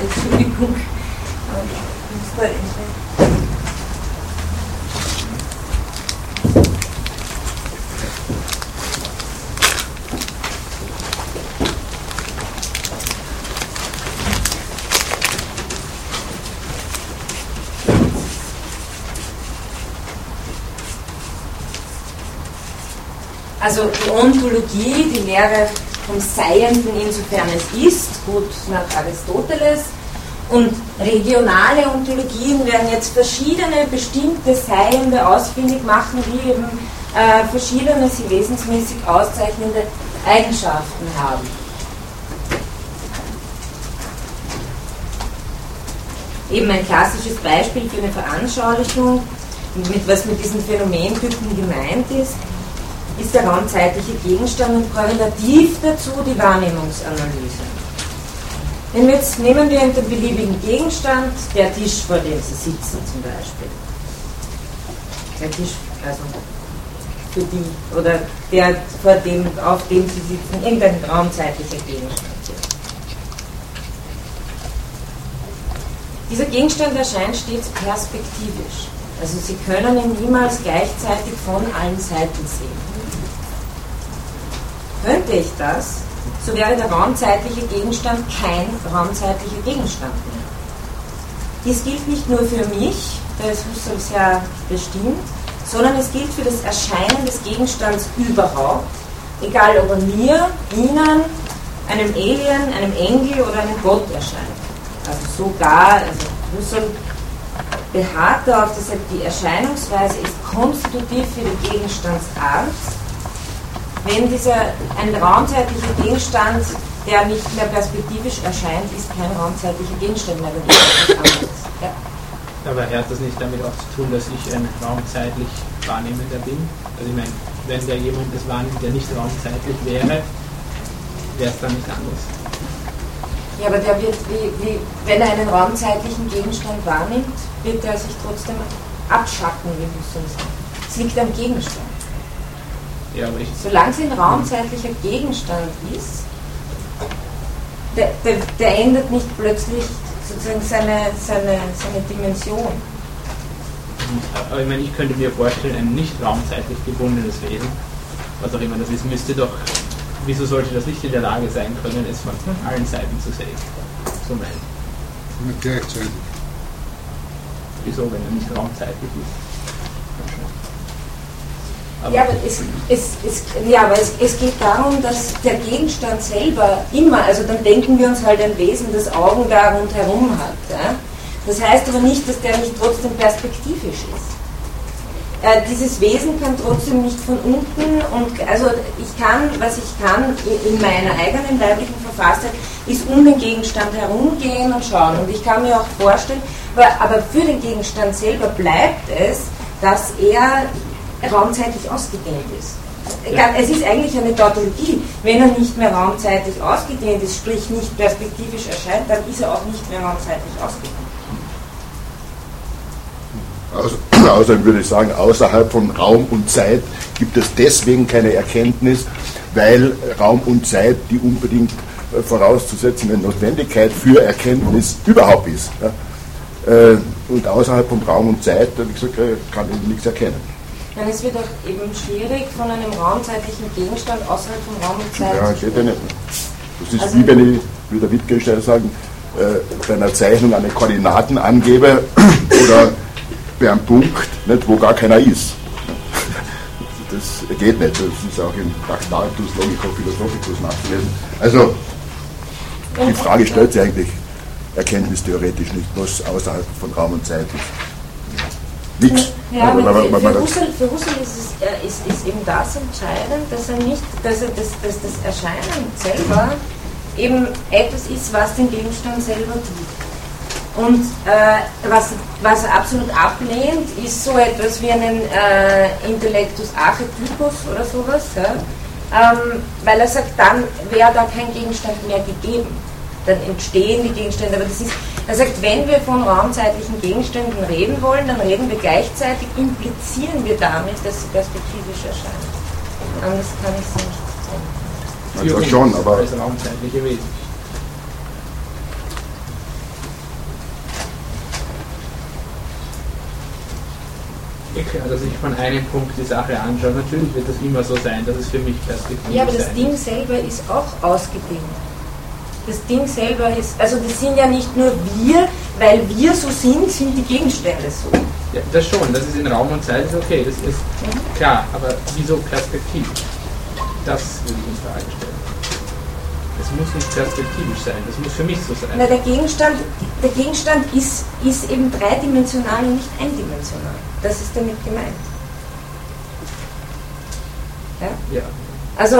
Entschuldigung. Also die Ontologie, die Lehre vom Seienden, insofern es ist, gut nach Aristoteles, und regionale Ontologien werden jetzt verschiedene bestimmte Seiende ausfindig machen, die eben äh, verschiedene sie wesensmäßig auszeichnende Eigenschaften haben. Eben ein klassisches Beispiel für eine Veranschaulichung, mit was mit diesen Phänomentypen gemeint ist, ist der raumzeitliche Gegenstand und korrelativ dazu die Wahrnehmungsanalyse. Wenn wir jetzt nehmen wir einen beliebigen Gegenstand, der Tisch, vor dem Sie sitzen zum Beispiel. Der Tisch, also für die, oder der, vor dem, auf dem Sie sitzen, irgendein raumzeitlicher Gegenstand. Dieser Gegenstand erscheint stets perspektivisch. Also Sie können ihn niemals gleichzeitig von allen Seiten sehen. Könnte ich das, so wäre der raumzeitliche Gegenstand kein raumzeitlicher Gegenstand mehr. Dies gilt nicht nur für mich, es Husserl sehr bestimmt, sondern es gilt für das Erscheinen des Gegenstands überhaupt, egal ob er mir, Ihnen, einem Alien, einem Engel oder einem Gott erscheint. Also sogar, also Husserl beharrt darauf, dass die Erscheinungsweise ist konstitutiv für die Gegenstandsart wenn dieser ein raumzeitlicher Gegenstand, der nicht mehr perspektivisch erscheint, ist kein raumzeitlicher Gegenstand mehr. Ja. Aber hat das nicht damit auch zu tun, dass ich ein raumzeitlich Wahrnehmender bin? Also ich meine, wenn der jemand das wahrnimmt, der nicht raumzeitlich wäre, wäre es dann nicht anders. Ja, aber der wird, wie, wie, wenn er einen raumzeitlichen Gegenstand wahrnimmt, wird er sich trotzdem abschatten, wie so sagen. Es liegt am Gegenstand. Ja, Solange es ein raumzeitlicher Gegenstand ist, der, der, der, ändert nicht plötzlich sozusagen seine, seine, seine Dimension. Aber ich meine, ich könnte mir vorstellen, ein nicht raumzeitlich gebundenes Wesen, was auch immer das ist, müsste doch, wieso sollte das nicht in der Lage sein können, es von allen Seiten zu sehen? So mein. Gleichzeitig. Wieso, wenn er nicht raumzeitlich ist? Aber Ja, aber, es, es, es, ja, aber es, es geht darum, dass der Gegenstand selber immer, also dann denken wir uns halt ein Wesen, das Augen da rundherum hat. Ja? Das heißt aber nicht, dass der nicht trotzdem perspektivisch ist. Äh, dieses Wesen kann trotzdem nicht von unten und also ich kann, was ich kann in in meiner eigenen leiblichen Verfasstheit, ist um den Gegenstand herumgehen und schauen. Und ich kann mir auch vorstellen, aber aber für den Gegenstand selber bleibt es, dass er raumzeitlich ausgedehnt ist. Ja. Es ist eigentlich eine Tautologie. Wenn er nicht mehr raumzeitlich ausgedehnt ist, sprich nicht perspektivisch erscheint, dann ist er auch nicht mehr raumzeitlich ausgedehnt. Also, außerdem würde ich sagen, außerhalb von Raum und Zeit gibt es deswegen keine Erkenntnis, weil Raum und Zeit die unbedingt äh, vorauszusetzende Notwendigkeit für Erkenntnis überhaupt ist. Äh, Und außerhalb von Raum und Zeit, wie gesagt, äh, kann ich nichts erkennen. Dann ist es wird auch eben schwierig, von einem raumzeitlichen Gegenstand außerhalb von Raum und Zeit Ja, geht ja nicht. Das ist Also- wie wenn ich, wie der Wittgenstein sagen, äh, bei einer Zeichnung eine Koordinaten angebe oder bei einem Punkt, nicht, wo gar keiner ist. Das geht nicht. Das ist auch im Tractatus Logico Philosophicus nachzulesen. Also, die Frage stellt sich eigentlich erkenntnistheoretisch nicht, was außerhalb von Raum und Zeit ist. Nichts. Ja, Also, aber für, für, Husserl, für Husserl ist, es, äh, ist, ist eben das entscheidend, dass er nicht, dass, er das, dass das Erscheinen selber eben etwas ist, was den Gegenstand selber tut. Und äh, was, was er absolut ablehnt, ist so etwas wie einen äh, Intellectus Archetypus oder sowas, ja? ähm, weil er sagt, dann wäre da kein Gegenstand mehr gegeben. Dann entstehen die Gegenstände. Aber das ist, er sagt, wenn wir von raumzeitlichen Gegenständen reden wollen, dann reden wir gleichzeitig, implizieren wir damit, dass sie perspektivisch erscheinen. Anders kann ich sie nicht sehen. Also schon, aber als raumzeitliche Wesen. Ja, klar, dass ich von einem Punkt die Sache anschaue. Natürlich wird das immer so sein, dass es für mich perspektivisch Ja, aber das sein Ding selber ist auch ausgedehnt. Das Ding selber ist, also das sind ja nicht nur wir, weil wir so sind, sind die Gegenstände so. Ja, das schon, das ist in Raum und Zeit ist okay, das ist klar, aber wieso perspektivisch? Das würde ich in Frage stellen. Es muss nicht perspektivisch sein, das muss für mich so sein. Na, der Gegenstand, der Gegenstand ist, ist eben dreidimensional und nicht eindimensional. Das ist damit gemeint. Ja? Ja. Also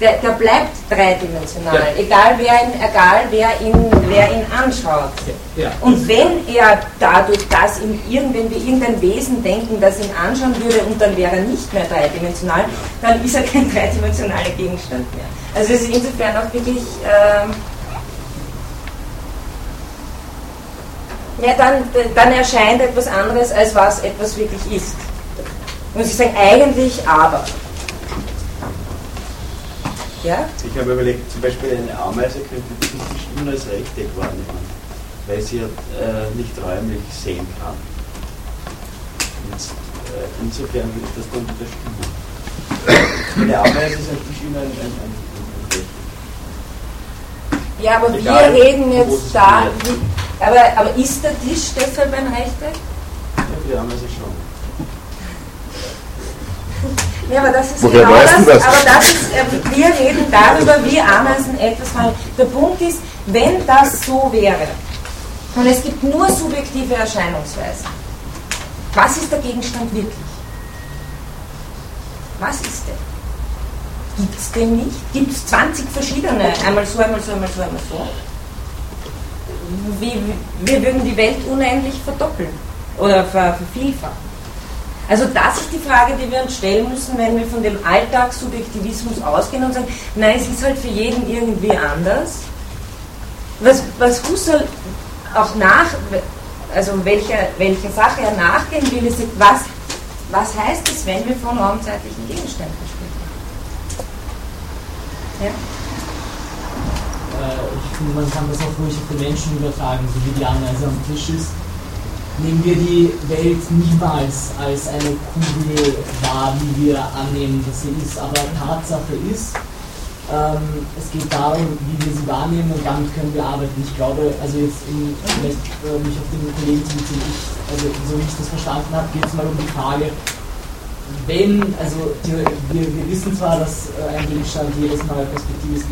der, der bleibt dreidimensional, Ja. egal, wer ihn, egal wer, ihn, wer ihn anschaut. Ja. Und wenn er dadurch, dass ihm irgend, wenn wir irgendein Wesen denken, das ihn anschauen würde und dann wäre er nicht mehr dreidimensional, dann ist er kein dreidimensionaler Gegenstand mehr. Also es ist insofern auch wirklich, ähm, ja dann, dann erscheint etwas anderes, als was etwas wirklich ist. Muss ich sagen, eigentlich aber. Ja? Ich habe überlegt, zum Beispiel eine Ameise könnte physisch immer als Rechteck wahrnehmen, weil sie ja äh, nicht räumlich sehen kann. Und, äh, insofern würde ich das dann widerstimmen. Eine Ameise ist natürlich immer ein, ein, ein. Ja, aber Egal, wir reden jetzt da. Wie, aber, aber ist der Tisch deshalb ein Rechteck? Ja, für die Ameise schon. Ja, aber das ist Woher genau das. das? Aber das ist, äh, wir reden darüber, wie Ameisen etwas machen. Der Punkt ist, wenn das so wäre und es gibt nur subjektive Erscheinungsweisen, was ist der Gegenstand wirklich? Was ist der? Gibt es den nicht? Gibt es 20 verschiedene? Einmal so, einmal so, einmal so, einmal so. Wie, wir würden die Welt unendlich verdoppeln oder ver, vervielfachen. Also das ist die Frage, die wir uns stellen müssen, wenn wir von dem Alltagssubjektivismus ausgehen und sagen, nein, es ist halt für jeden irgendwie anders. Was, was Husserl auch nach, also welcher, welcher Sache er nachgehen will, ist, was, was heißt es, wenn wir von raumzeitlichen Gegenständen sprechen? Ja? Äh, ich finde, man kann das auch ruhig auf den Menschen übertragen, so wie die Ameise am Tisch ist. Nehmen wir die Welt niemals als eine Kugel wahr, wie wir annehmen, dass sie ist. Aber Tatsache ist, ähm, es geht darum, wie wir sie wahrnehmen und damit können wir arbeiten. Ich glaube, also jetzt in, vielleicht äh, mich auf den Kollegen zu beziehen, ich, also so wie ich das verstanden habe, geht es mal um die Frage, wenn, also die, wir, wir wissen zwar, dass äh, ein Gegenstand jedes Mal perspektivisch,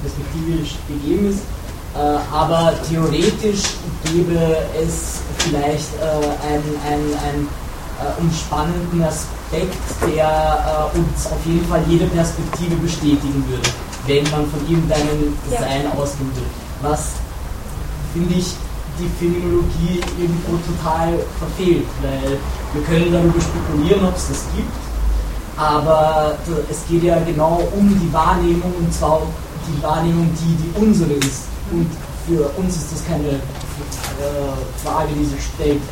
perspektivisch gegeben ist, äh, aber theoretisch gäbe es vielleicht äh, einen, einen, einen äh, umspannenden Aspekt, der äh, uns auf jeden Fall jede Perspektive bestätigen würde, wenn man von irgendeinem Design ja. ausgehen würde. Was, finde ich, die Phänomenologie irgendwo total verfehlt, weil wir können darüber spekulieren, ob es das gibt, aber es geht ja genau um die Wahrnehmung und zwar die Wahrnehmung, die die unsere ist. Und für uns ist das keine äh, Frage, die sich stellt.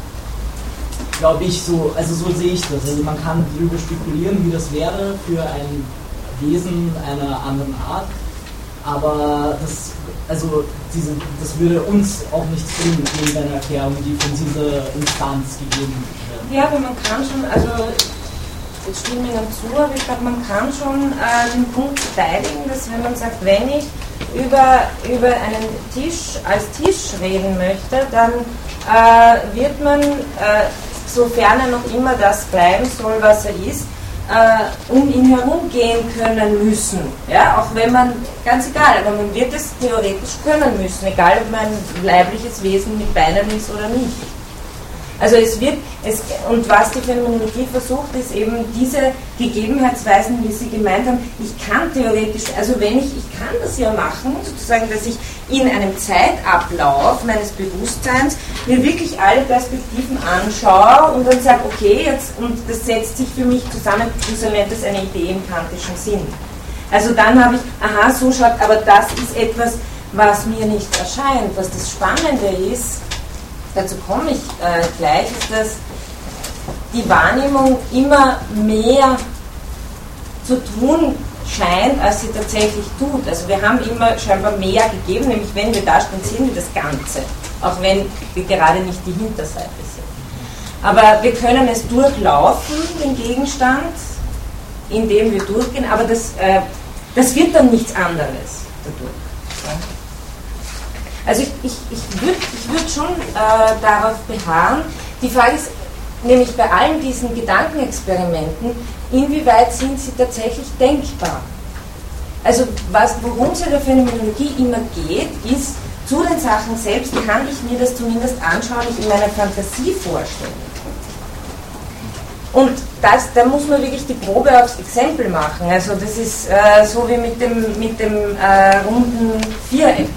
Glaube ich so, also so sehe ich das. Also man kann darüber spekulieren, wie das wäre für ein Wesen einer anderen Art, aber das, also diese, das würde uns auch nichts bringen in einer Erklärung, die von dieser Instanz gegeben wird. Ja, aber man kann schon, also ich stimme Ihnen zu, aber ich glaube, man kann schon äh, den Punkt verteidigen, dass wenn man sagt, wenn ich über, über einen Tisch als Tisch reden möchte, dann äh, wird man, äh, sofern er noch immer das bleiben soll, was er ist, äh, um ihn herum gehen können müssen. Ja, auch wenn man, ganz egal, aber man wird es theoretisch können müssen, egal ob man ein leibliches Wesen mit Beinen ist oder nicht. Also es wird, es, und was die Phänomenologie versucht, ist eben diese Gegebenheitsweisen, wie Sie gemeint haben, ich kann theoretisch, also wenn ich, ich kann das ja machen, sozusagen, dass ich in einem Zeitablauf meines Bewusstseins mir wirklich alle Perspektiven anschaue und dann sage, okay, jetzt, und das setzt sich für mich zusammen, so nennt es eine Idee im kantischen Sinn. Also dann habe ich, aha, so schaut, aber das ist etwas, was mir nicht erscheint. Was das Spannende ist, dazu komme ich äh, gleich, ist, dass die Wahrnehmung immer mehr zu tun scheint, als sie tatsächlich tut. Also wir haben immer scheinbar mehr gegeben, nämlich wenn wir da stehen, sehen wir das Ganze, auch wenn wir gerade nicht die Hinterseite sind. Aber wir können es durchlaufen, den Gegenstand, indem wir durchgehen, aber das, äh, das wird dann nichts anderes dadurch. Also ich, ich, ich würde ich würd schon äh, darauf beharren. Die Frage ist nämlich bei allen diesen Gedankenexperimenten, inwieweit sind sie tatsächlich denkbar? Also was, worum es in der Phänomenologie immer geht, ist, zu den Sachen selbst kann ich mir das zumindest anschaulich in meiner Fantasie vorstellen. Und das, da muss man wirklich die Probe aufs Exempel machen. Also das ist äh, so wie mit dem, mit dem äh, runden Viereck.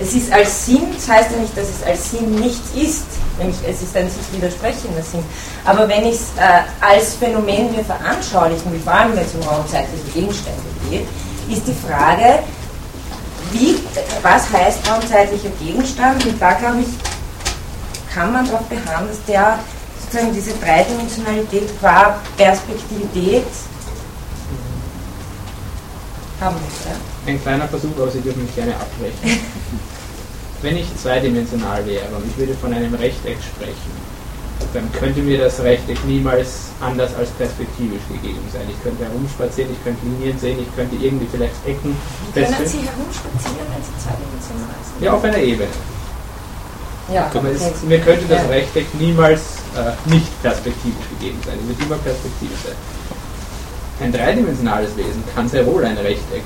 Es ist als Sinn, das heißt ja nicht, dass es als Sinn nichts ist, nämlich es ist ein sich widersprechender Sinn. Aber wenn ich es äh, als Phänomen mir veranschaulichen, wie vor allem wenn es um raumzeitliche Gegenstände geht, ist die Frage, wie, was heißt raumzeitlicher Gegenstand? Und da glaube ich, kann man darauf beharren, dass der sozusagen diese Dreidimensionalität qua Perspektivität haben muss. Ja? Ein kleiner Versuch, aber Sie dürfen mich gerne abbrechen. Wenn ich zweidimensional wäre und ich würde von einem Rechteck sprechen, dann könnte mir das Rechteck niemals anders als perspektivisch gegeben sein. Ich könnte herumspazieren, ich könnte Linien sehen, ich könnte irgendwie vielleicht Ecken. Wie können Sie herumspazieren, wenn Sie zweidimensional sind? Ja, auf einer Ebene. Ja, okay. es, mir könnte das Rechteck niemals äh, nicht perspektivisch gegeben sein. Es wird immer perspektivisch sein. Ein dreidimensionales Wesen kann sehr wohl ein Rechteck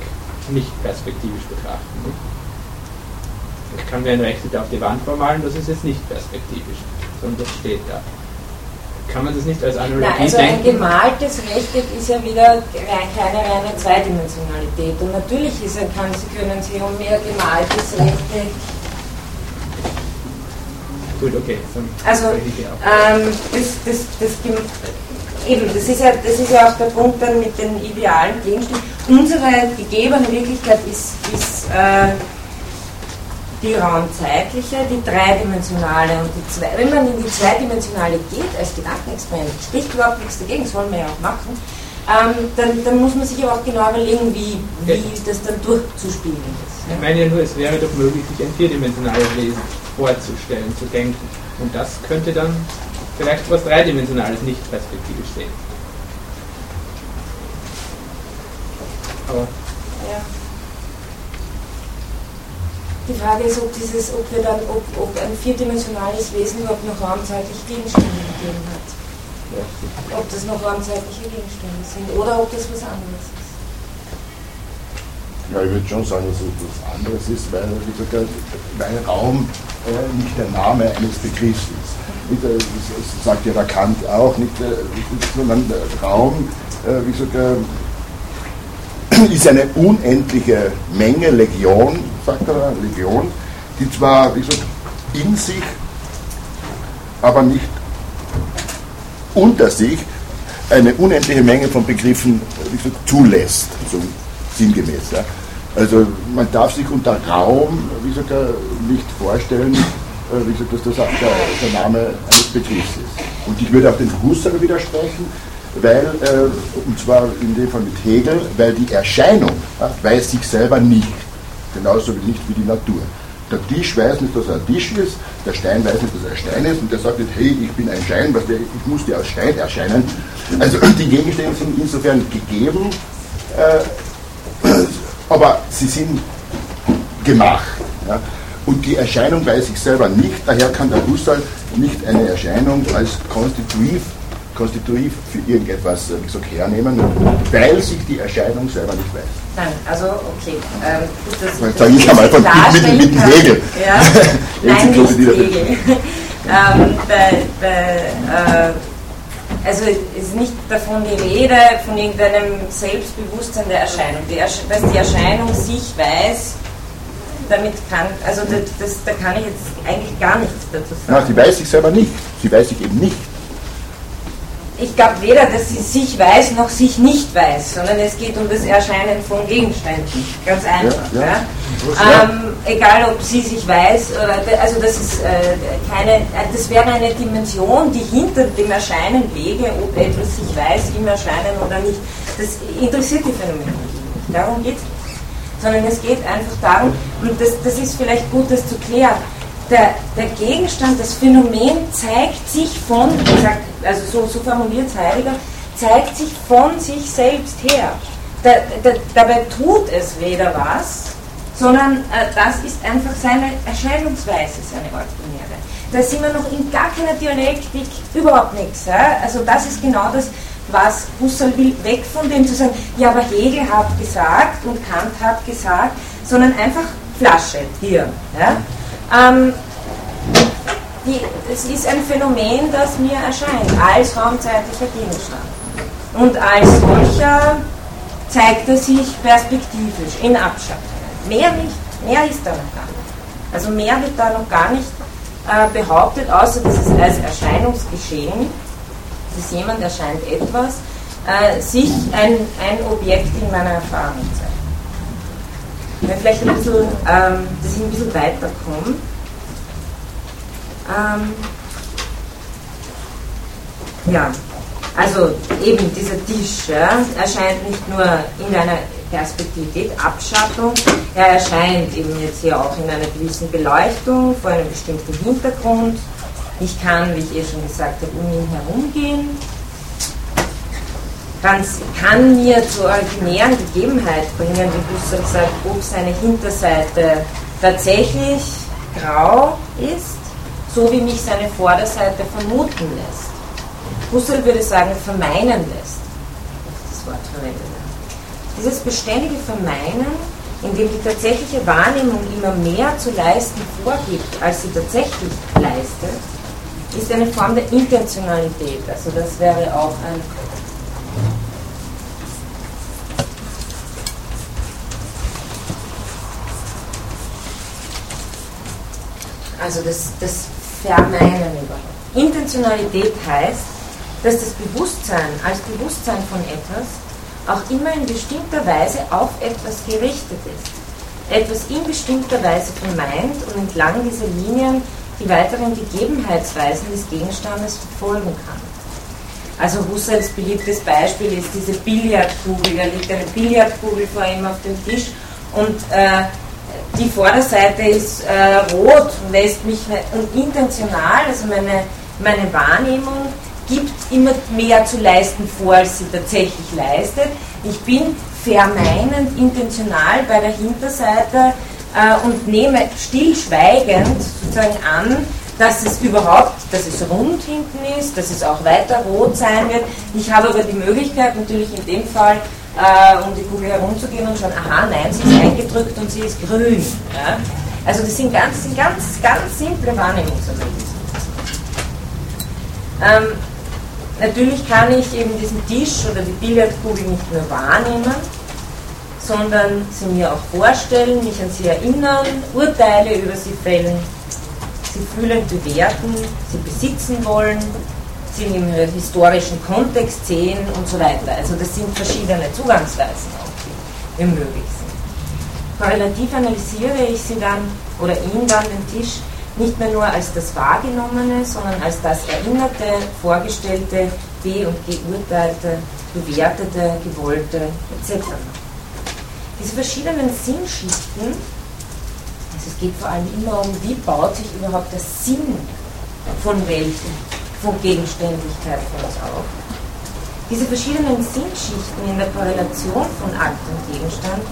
nicht perspektivisch betrachten. Nicht? Ich kann mir ein Rechteck auf die Wand vormalen, das ist jetzt nicht perspektivisch, sondern das steht da. Kann man das nicht als Analogie Nein, also denken? ein gemaltes Rechteck ist ja wieder keine reine Zweidimensionalität. Und natürlich ist ein, kann, Sie können sich um mehr gemaltes Rechteck Gut, okay. also, ähm, das, das, das, eben, das ist, ja, das ist ja auch der Punkt dann mit den idealen Gegenständen. Unsere gegebene Wirklichkeit ist, ist äh, die raumzeitliche, die dreidimensionale und die zwei. Wenn man in die zweidimensionale geht als Gedankenexperiment, spricht überhaupt nichts dagegen, das wollen wir ja auch machen, ähm, dann, dann, muss man sich aber auch genau überlegen, wie, wie das dann durchzuspielen ist. Ich meine ja nur, es wäre doch möglich, sich ein vierdimensionales Wesen vorzustellen, zu denken. Und das könnte dann vielleicht was Dreidimensionales nicht perspektivisch sehen. Aber Ja. Die Frage ist, ob, dieses, ob, wir dann, ob, ob ein vierdimensionales Wesen überhaupt noch raumzeitliche Gegenstände gegeben hat. Ob das noch raumzeitliche Gegenstände sind oder ob das was anderes ist. Ja, ich würde schon sagen, dass es etwas anderes ist, weil, gesagt, weil Raum äh, nicht der Name eines Begriffs ist. Nicht, äh, das, sagt ja der Kant auch, nicht, äh, sondern der Raum, äh, wie gesagt, äh, ist eine unendliche Menge, Legion, sagt er, Legion, die zwar, wie gesagt, in sich, aber nicht unter sich eine unendliche Menge von Begriffen gesagt, zulässt, so sinngemäß. Ja. Also man darf sich unter Raum wie gesagt, nicht vorstellen, äh, wie gesagt, dass das auch der, der Name eines Begriffs ist. Und ich würde auch den Husserl widersprechen, weil, äh, und zwar in dem Fall mit Hegel, weil die Erscheinung ja, weiß sich selber nicht, genauso wie nicht wie die Natur. Der Tisch weiß nicht, dass er ein Tisch ist, der Stein weiß nicht, dass er ein Stein ist und der sagt nicht, hey, ich bin ein Stein, was der, ich muss dir als Stein erscheinen. Also die Gegenstände sind insofern gegeben, äh, aber sie sind gemacht. Ja. Und die Erscheinung weiß ich selber nicht, daher kann der Husserl nicht eine Erscheinung als konstitutiv, konstitutiv für irgendetwas wie gesagt, hernehmen, weil sich die Erscheinung selber nicht weiß. Nein, also okay. Ähm, gut, dass Jetzt sage ich einmal von mit, mit, kann. Hegel. Ja, nein, nicht Hegel. ähm, bei, bei, äh, also es ist nicht davon die Rede, von irgendeinem Selbstbewusstsein der Erscheinung. Die Ersch dass die Erscheinung sich weiß, damit kann, also das, das, da kann ich jetzt eigentlich gar nichts dazu sagen. sie weiß sich selber nicht. Sie weiß sich eben nicht. Ich glaube weder, dass sie sich weiß, noch sich nicht weiß, sondern es geht um das Erscheinen von Gegenständen. Ganz einfach. Ja, ja. Ähm, egal, ob sie sich weiß, oder, also das ist äh, keine, äh, das wäre eine Dimension, die hinter dem Erscheinen läge, ob etwas sich weiß im Erscheinen oder nicht. Das interessiert die Phänomenologie nicht. Darum geht es nicht. Sondern es geht einfach darum, und das, das ist vielleicht gut, das zu klären, der, der Gegenstand, das Phänomen zeigt sich von, also so, so formuliert es Heidegger, zeigt sich von sich selbst her. Da, da, dabei tut es weder was, sondern äh, das ist einfach seine Erscheinungsweise, seine ordinäre. Da sind wir noch in gar keiner Dialektik, überhaupt nichts. Ja? Also das ist genau das, was Husserl will, weg von dem zu sagen, ja, aber Hegel hat gesagt und Kant hat gesagt, sondern einfach Flasche, hier. Ja? Ähm, die, es ist ein Phänomen, das mir erscheint, als raumzeitlicher Gegenstand. Und als solcher zeigt er sich perspektivisch, in Abschattungen. Mehr mehr ist da noch gar nicht. Also mehr wird da noch gar nicht äh, behauptet, außer dass es als Erscheinungsgeschehen, dass jemand erscheint etwas, äh, sich ein, ein Objekt in meiner Erfahrung zeigt. Vielleicht ein bisschen, ähm, dass ich ein bisschen weiterkomme. Ähm, ja, also eben dieser Tisch ja, erscheint nicht nur in einer Perspektivität, Abschattung, er erscheint eben jetzt hier auch in einer gewissen Beleuchtung vor einem bestimmten Hintergrund. Ich kann, wie ich eh schon gesagt habe, um ihn herumgehen. Ganz, kann mir zur originären Gegebenheit bringen, wie Husserl sagt, ob seine Hinterseite tatsächlich grau ist, so wie mich seine Vorderseite vermuten lässt. Husserl würde sagen, vermeinen lässt, das Wort. Dieses beständige Vermeinen, in dem die tatsächliche Wahrnehmung immer mehr zu leisten vorgibt, als sie tatsächlich leistet, ist eine Form der Intentionalität. Also das wäre auch ein Also das, das Vermeinen überhaupt. Intentionalität heißt, dass das Bewusstsein als Bewusstsein von etwas auch immer in bestimmter Weise auf etwas gerichtet ist. Etwas in bestimmter Weise vermeint und entlang dieser Linien die weiteren Gegebenheitsweisen des Gegenstandes verfolgen kann. Also Husserls beliebtes Beispiel ist diese Billardkugel. Da liegt eine Billardkugel vor ihm auf dem Tisch und äh, die Vorderseite ist äh, rot und lässt mich intentional, also meine, meine Wahrnehmung gibt immer mehr zu leisten vor, als sie tatsächlich leistet. Ich bin vermeinend intentional bei der Hinterseite äh, und nehme stillschweigend sozusagen an, dass es überhaupt, dass es rund hinten ist, dass es auch weiter rot sein wird. Ich habe aber die Möglichkeit, natürlich in dem Fall, äh, um die Kugel herumzugehen und schauen, aha, nein, sie ist eingedrückt und sie ist grün. Ja? Also das sind ganz, sind ganz, ganz simple Wahrnehmungsanalysen. Ähm, natürlich kann ich eben diesen Tisch oder die Billardkugel nicht nur wahrnehmen, sondern sie mir auch vorstellen, mich an sie erinnern, Urteile über sie fällen, sie fühlen, bewerten, sie besitzen wollen, sie in ihrem historischen Kontext sehen und so weiter. Also das sind verschiedene Zugangsweisen die möglich sind. Korrelativ analysiere ich sie dann oder ihn dann den Tisch nicht mehr nur als das Wahrgenommene, sondern als das Erinnerte, Vorgestellte, be- und geurteilte, bewertete, gewollte etc. Diese verschiedenen Sinnschichten, es geht vor allem immer um, wie baut sich überhaupt der Sinn von Welt, von Gegenständlichkeit für uns auf. Diese verschiedenen Sinnschichten in der Korrelation von Akt und Gegenstand,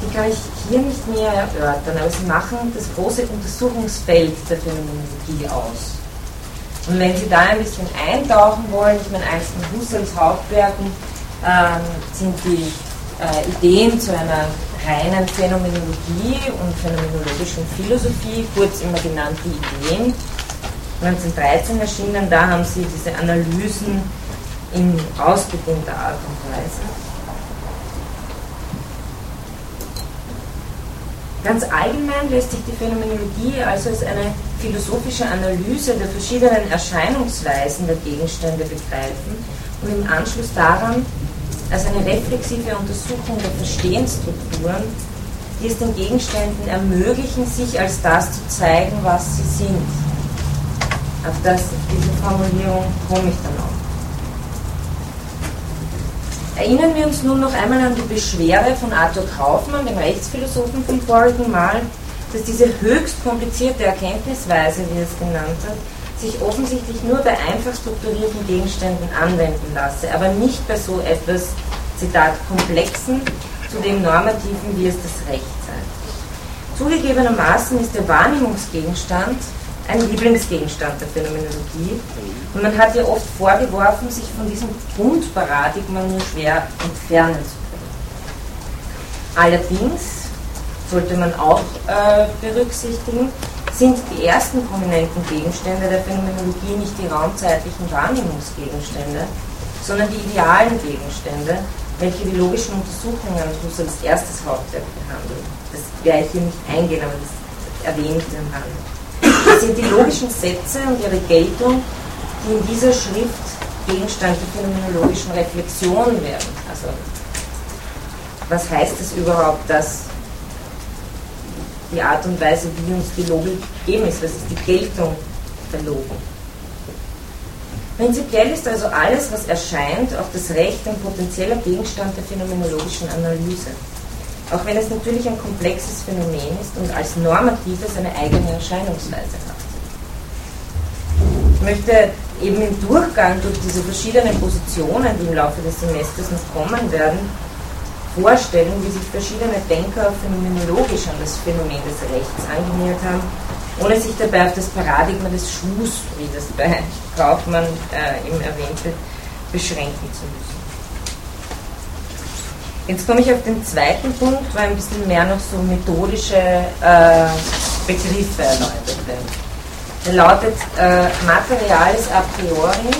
die kann ich hier nicht näher erörtern, aber sie machen das große Untersuchungsfeld der Phänomenologie aus. Und wenn Sie da ein bisschen eintauchen wollen, ich meine, eins von Husserls Hauptwerken ähm, sind die äh, Ideen zu einer reinen Phänomenologie und phänomenologischen Philosophie, kurz immer genannt die Ideen. 1913 erschienen, da haben sie diese Analysen in ausgedehnter Art und Weise. Ganz allgemein lässt sich die Phänomenologie also als eine philosophische Analyse der verschiedenen Erscheinungsweisen der Gegenstände begreifen und im Anschluss daran als eine reflexive Untersuchung der Verstehensstrukturen, die es den Gegenständen ermöglichen, sich als das zu zeigen, was sie sind. Auf das, diese Formulierung komme ich dann auch. Erinnern wir uns nun noch einmal an die Beschwerde von Arthur Kaufmann, dem Rechtsphilosophen vom vorigen Mal, dass diese höchst komplizierte Erkenntnisweise, wie er es genannt hat, sich offensichtlich nur bei einfach strukturierten Gegenständen anwenden lasse, aber nicht bei so etwas, Zitat, komplexen, zudem normativen, wie es das Recht sei. Zugegebenermaßen ist der Wahrnehmungsgegenstand ein Lieblingsgegenstand der Phänomenologie und man hat ihr oft vorgeworfen, sich von diesem Grundparadigma nur schwer entfernen zu können. Allerdings sollte man auch äh, berücksichtigen, sind die ersten prominenten Gegenstände der Phänomenologie nicht die raumzeitlichen Wahrnehmungsgegenstände, sondern die idealen Gegenstände, welche die logischen Untersuchungen Husserls erstes Hauptwerk behandeln. Das werde ich hier nicht eingehen, aber das erwähne ich Rande. Das sind die logischen Sätze und ihre Geltung, die in dieser Schrift Gegenstand der phänomenologischen Reflexion werden. Also, was heißt es überhaupt, dass die Art und Weise, wie uns die Logik gegeben ist. Was ist die Geltung der Logik? Prinzipiell ist also alles, was erscheint, auch das Recht ein potenzieller Gegenstand der phänomenologischen Analyse. Auch wenn es natürlich ein komplexes Phänomen ist und als normatives eine eigene Erscheinungsweise hat. Ich möchte eben im Durchgang durch diese verschiedenen Positionen, die im Laufe des Semesters noch kommen werden, vorstellen, wie sich verschiedene Denker phänomenologisch an das Phänomen des Rechts angenähert haben, ohne sich dabei auf das Paradigma des Schuhs, wie das bei Kaufmann äh, eben erwähnte, beschränken zu müssen. Jetzt komme ich auf den zweiten Punkt, wo ein bisschen mehr noch so methodische äh, Begriffe erläutert werden. Der lautet äh, Materialis a priori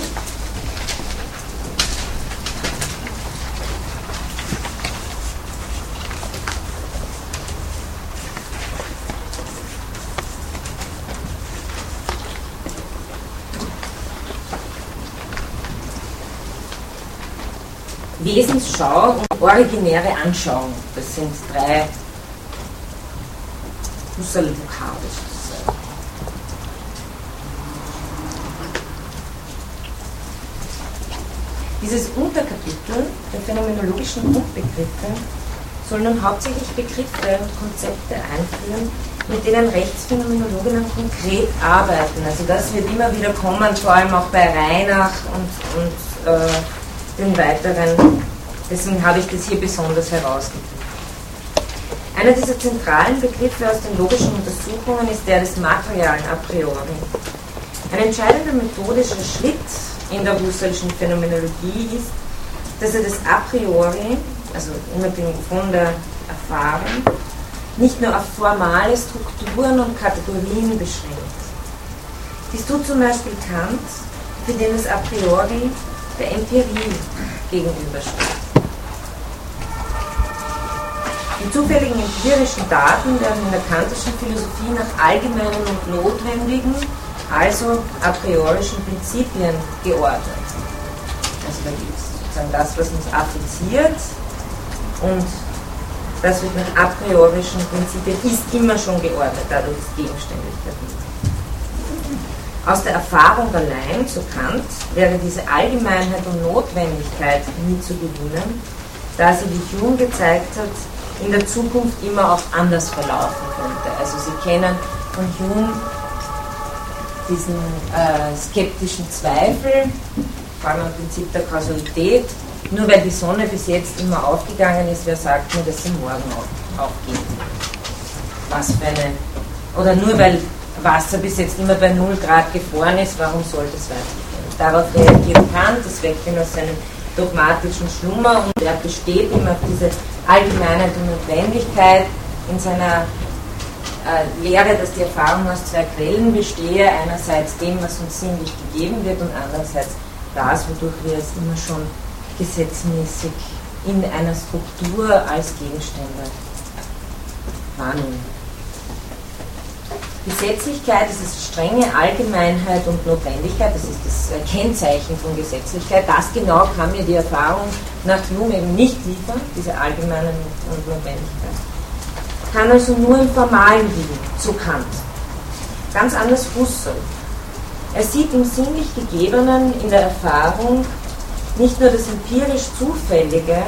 Wesensschau und originäre Anschauung. Das sind drei Husserl-Vokabel sozusagen. Dieses Unterkapitel der phänomenologischen Grundbegriffe soll nun hauptsächlich Begriffe und Konzepte einführen, mit denen Rechtsphänomenologinnen konkret arbeiten. Also das wird immer wieder kommen, vor allem auch bei Reinach und, und äh, den weiteren. Deswegen habe ich das hier besonders herausgegriffen. Einer dieser zentralen Begriffe aus den logischen Untersuchungen ist der des materialen a priori. Ein entscheidender methodischer Schritt in der Husserlschen Phänomenologie ist, dass er das a priori, also unabhängig von der Erfahrung, nicht nur auf formale Strukturen und Kategorien beschränkt. Dies tut zum Beispiel Kant, für den es a priori der Empirie gegenübersteht. Die zufälligen empirischen Daten werden in der kantischen Philosophie nach allgemeinen und notwendigen, also a priorischen Prinzipien geordnet. Also da gibt es sozusagen das, was uns affiziert und das wird nach a priorischen Prinzipien ist immer schon geordnet, dadurch ist Gegenständigkeit Aus der Erfahrung allein, so Kant, wäre diese Allgemeinheit und Notwendigkeit nie zu gewinnen, da sie, wie Hume gezeigt hat, in der Zukunft immer auch anders verlaufen könnte. Also Sie kennen von Hume diesen äh, skeptischen Zweifel, vor allem am Prinzip der Kausalität. Nur weil die Sonne bis jetzt immer aufgegangen ist, wer sagt mir, dass sie morgen auf, aufgeht? Was für eine. Oder nur weil Wasser bis jetzt immer bei 0 Grad gefroren ist, warum sollte es weitergehen? Darauf reagiert Kant, das weckt ihn aus seinem dogmatischen Schlummer und er besteht immer auf diese Allgemeinheit und Notwendigkeit in seiner äh, Lehre, dass die Erfahrung aus zwei Quellen bestehe, einerseits dem, was uns sinnlich gegeben wird und andererseits das, wodurch wir es immer schon gesetzmäßig in einer Struktur als Gegenstände wahrnehmen. Gesetzlichkeit ist es strenge Allgemeinheit und Notwendigkeit, das ist das Kennzeichen von Gesetzlichkeit. Das genau kann mir die Erfahrung nach Hume eben nicht liefern, diese allgemeine und Notwendigkeit. Kann also nur im Formalen liegen, so Kant. Ganz anders Husserl. Er sieht im sinnlich Gegebenen in der Erfahrung nicht nur das empirisch Zufällige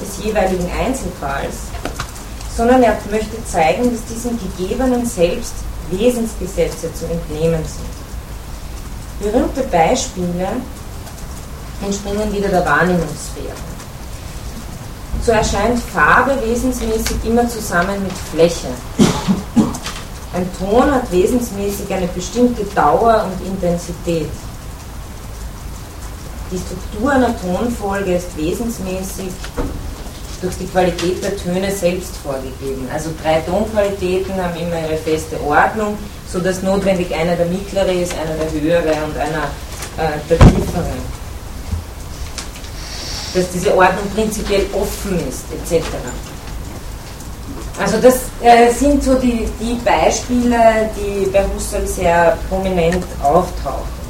des jeweiligen Einzelfalls, sondern er möchte zeigen, dass diesem Gegebenen selbst Wesensgesetze zu entnehmen sind. Berühmte Beispiele entspringen wieder der Wahrnehmungssphäre. So erscheint Farbe wesensmäßig immer zusammen mit Fläche. Ein Ton hat wesensmäßig eine bestimmte Dauer und Intensität. Die Struktur einer Tonfolge ist wesensmäßig durch die Qualität der Töne selbst vorgegeben. Also drei Tonqualitäten haben immer ihre feste Ordnung, sodass notwendig einer der mittlere ist, einer der höhere und einer äh, der tiefere. Dass diese Ordnung prinzipiell offen ist, etc. Also das äh, sind so die, die Beispiele, die bei Husserl sehr prominent auftauchen.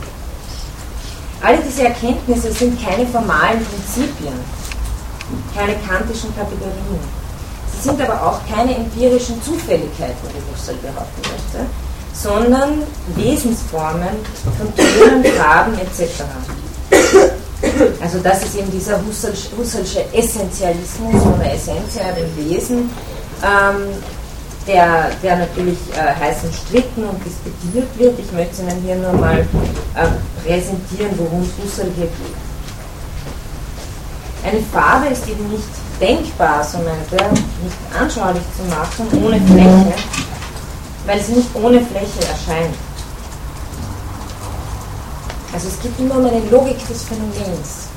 Alle diese Erkenntnisse sind keine formalen Prinzipien keine kantischen Kategorien. Sie sind aber auch keine empirischen Zufälligkeiten, wie Husserl behaupten möchte, sondern Wesensformen von Tönen, Farben etc. Also das ist eben dieser Husserlsche Essentialismus oder Essentia dem Wesen, ähm, der, der natürlich äh, heiß umstritten und diskutiert wird. Ich möchte Ihnen hier nur mal äh, präsentieren, worum es Husserl hier geht. Eine Farbe ist eben nicht denkbar, so meinte er, nicht anschaulich zu machen ohne Fläche, weil sie nicht ohne Fläche erscheint. Also es geht immer um eine Logik des Phänomens.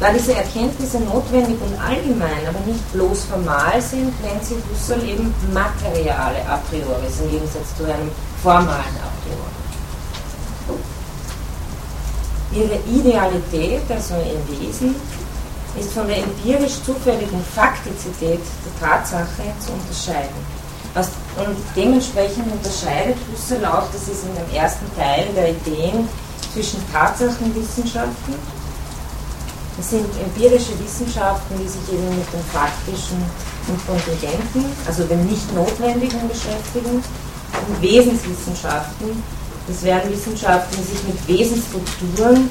Da diese Erkenntnisse notwendig und allgemein, aber nicht bloß formal sind, nennt sie Husserl eben materiale a priori, im Gegensatz zu einem formalen a priori ihre Idealität, also ihr Wesen, ist von der empirisch zufälligen Faktizität der Tatsache zu unterscheiden. Und dementsprechend unterscheidet Husserl auch, das ist in dem ersten Teil der Ideen, zwischen Tatsachenwissenschaften, das sind empirische Wissenschaften, die sich eben mit dem Faktischen und Kontingenten, also dem Nicht-Notwendigen beschäftigen, und Wesenswissenschaften, das wären Wissenschaften, die sich mit Wesensstrukturen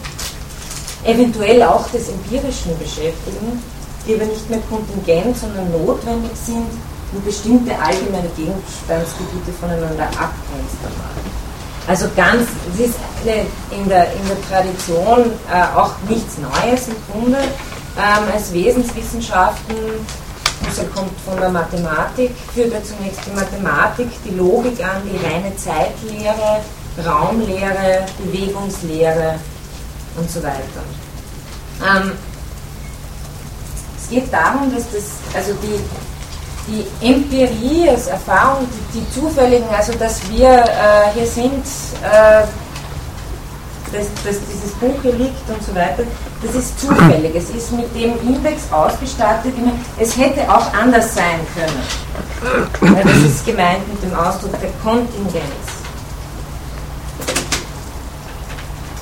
eventuell auch des Empirischen beschäftigen, die aber nicht mehr kontingent, sondern notwendig sind, um bestimmte allgemeine Gegenstandsgebiete voneinander abgrenzbar machen. Also ganz, es ist eine, in, der, in der Tradition äh, auch nichts Neues im Grunde. Ähm, als Wesenswissenschaften, Husserl kommt von der Mathematik, führt er zunächst die Mathematik, die Logik an, die reine Zeitlehre, Raumlehre, Bewegungslehre und so weiter. Ähm, es geht darum, dass das, also die, die Empirie als Erfahrung, die, die zufälligen, also dass wir äh, hier sind, äh, dass, dass, dieses Buch hier liegt und so weiter, das ist zufällig. Es ist mit dem Index ausgestattet, es hätte auch anders sein können. Ja, das ist gemeint mit dem Ausdruck der Kontingenz.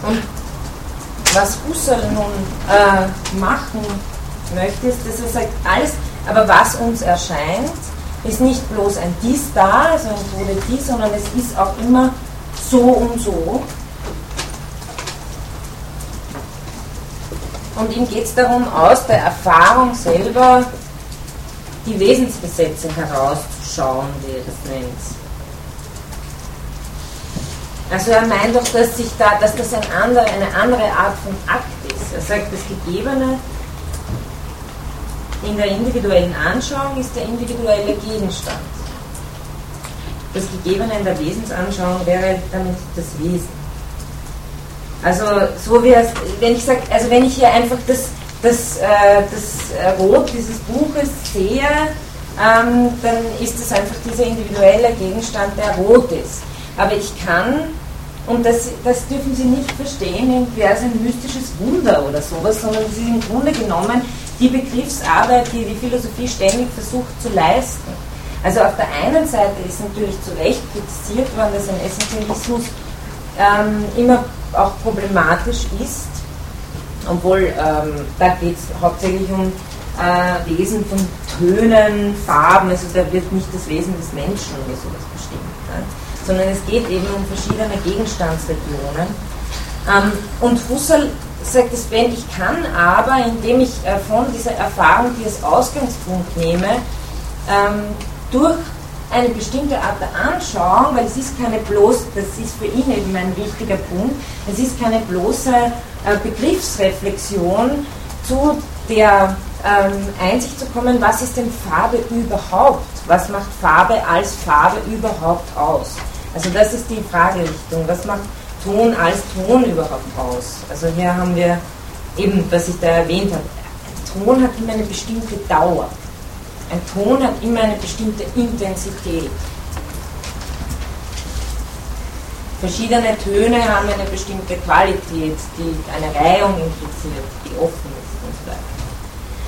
Und was Husserl nun äh, machen möchte, ist, dass er sagt, alles, aber was uns erscheint, ist nicht bloß ein dies da, also ein Tode dies, sondern es ist auch immer so und so. Und ihm geht es darum, aus der Erfahrung selber die Wesensgesetze herauszuschauen, wie er das nennt. Also er meint doch, dass, sich da, dass das ein andere, eine andere Art von Akt ist. Er sagt, das Gegebene in der individuellen Anschauung ist der individuelle Gegenstand. Das Gegebene in der Wesensanschauung wäre damit das Wesen. Also so wie es, wenn ich sage, also wenn ich hier einfach das, das, äh, das Rot dieses Buches sehe, ähm, dann ist es einfach dieser individuelle Gegenstand, der rot ist. Aber ich kann und das, das dürfen Sie nicht verstehen, irgendwie als ein mystisches Wunder oder sowas, sondern es ist im Grunde genommen die Begriffsarbeit, die die Philosophie ständig versucht zu leisten. Also auf der einen Seite ist natürlich zu Recht kritisiert worden, dass ein Essentialismus ähm, immer auch problematisch ist, obwohl ähm, da geht es hauptsächlich um äh, Wesen von Tönen, Farben, also da wird nicht das Wesen des Menschen oder sowas bestimmt. Ne? Sondern es geht eben um verschiedene Gegenstandsregionen. Ähm, und Husserl sagt es, wenn ich kann, aber indem ich äh, von dieser Erfahrung, die als Ausgangspunkt nehme, ähm, durch eine bestimmte Art der Anschauung, weil es ist keine bloß, das ist für ihn eben ein wichtiger Punkt, es ist keine bloße äh, Begriffsreflexion zu der ähm, Einsicht zu kommen, was ist denn Farbe überhaupt? Was macht Farbe als Farbe überhaupt aus? Also das ist die Fragerichtung. Was macht Ton als Ton überhaupt aus? Also hier haben wir eben, was ich da erwähnt habe, ein Ton hat immer eine bestimmte Dauer. Ein Ton hat immer eine bestimmte Intensität. Verschiedene Töne haben eine bestimmte Qualität, die eine Reihung impliziert, die offen ist und so weiter.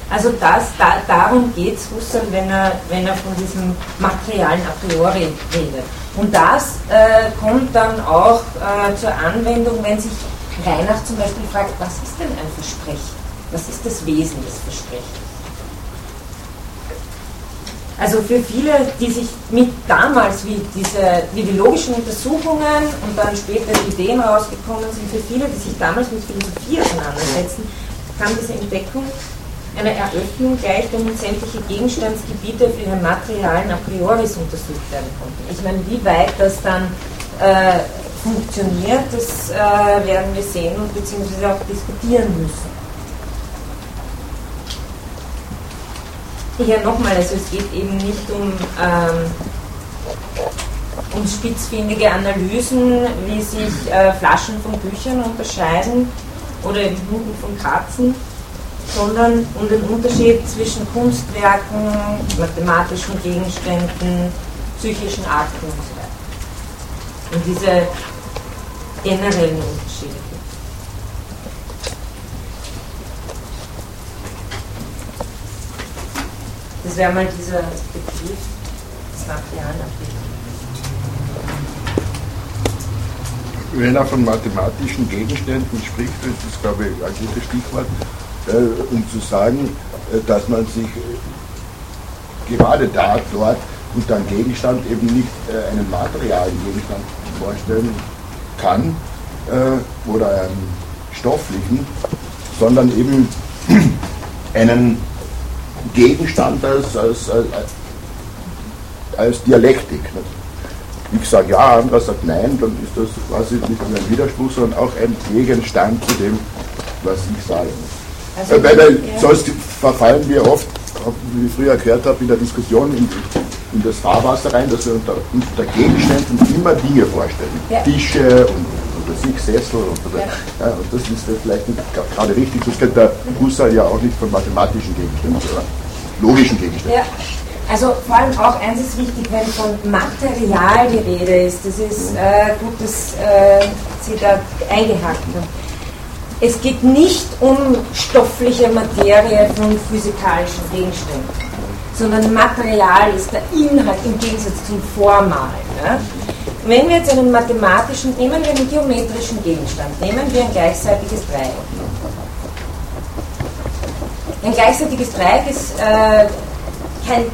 Also das, da, darum geht es Husserl, wenn er, wenn er von diesem materialen a priori redet. Und das äh, kommt dann auch äh, zur Anwendung, wenn sich Reinach zum Beispiel fragt, was ist denn ein Versprechen? Was ist das Wesen des Versprechens? Also für viele, die sich mit damals, wie, diese, wie die logischen Untersuchungen und dann später die Ideen rausgekommen sind, für viele, die sich damals mit Philosophie auseinandersetzen, kam diese Entdeckung einer Eröffnung gleich, damit sämtliche Gegenstandsgebiete für ihre Materialen a priori untersucht werden konnten. Ich meine, wie weit das dann äh, funktioniert, das äh, werden wir sehen und beziehungsweise auch diskutieren müssen. Hier nochmal, also es geht eben nicht um, ähm, um spitzfindige Analysen, wie sich äh, Flaschen von Büchern unterscheiden oder Bluten von Katzen, sondern um den Unterschied zwischen Kunstwerken, mathematischen Gegenständen, psychischen Akten und so weiter. Und diese generellen Unterschiede. Das wäre mal dieser Begriff des Materialabbildung. Wenn er von mathematischen Gegenständen spricht, das ist, glaube ich, ein gutes Stichwort, äh, um zu sagen, äh, dass man sich äh, gerade da, dort unter einem Gegenstand eben nicht einen materialen Gegenstand vorstellen kann oder einen stofflichen, sondern eben einen Gegenstand als, als, als, als Dialektik. Ich sage ja, anderer sagt nein, dann ist das quasi nicht nur ein Widerspruch, sondern auch ein Gegenstand zu dem, was ich sage. Also, Äh, weil, weil ja. sonst verfallen wir oft, wie ich früher gehört habe, in der Diskussion in, in das Fahrwasser rein, dass wir unter, unter Gegenständen immer Dinge vorstellen. Ja. Tische und oder sich Sessel und, oder, Ja. ja, und das ist vielleicht nicht gerade richtig, das kennt der Husserl ja auch nicht von mathematischen Gegenständen, oder logischen Gegenständen. Ja, also vor allem auch eins ist wichtig, wenn von Material die Rede ist. Das ist äh, gut, dass äh, Sie da eingehakt haben. Es geht nicht um stoffliche Materie von physikalischen Gegenständen, sondern Material ist der Inhalt im Gegensatz zum Formal. Ja? Wenn wir jetzt einen mathematischen, nehmen wir einen geometrischen Gegenstand, nehmen wir ein gleichseitiges Dreieck. Ein gleichseitiges Dreieck ist äh, kein,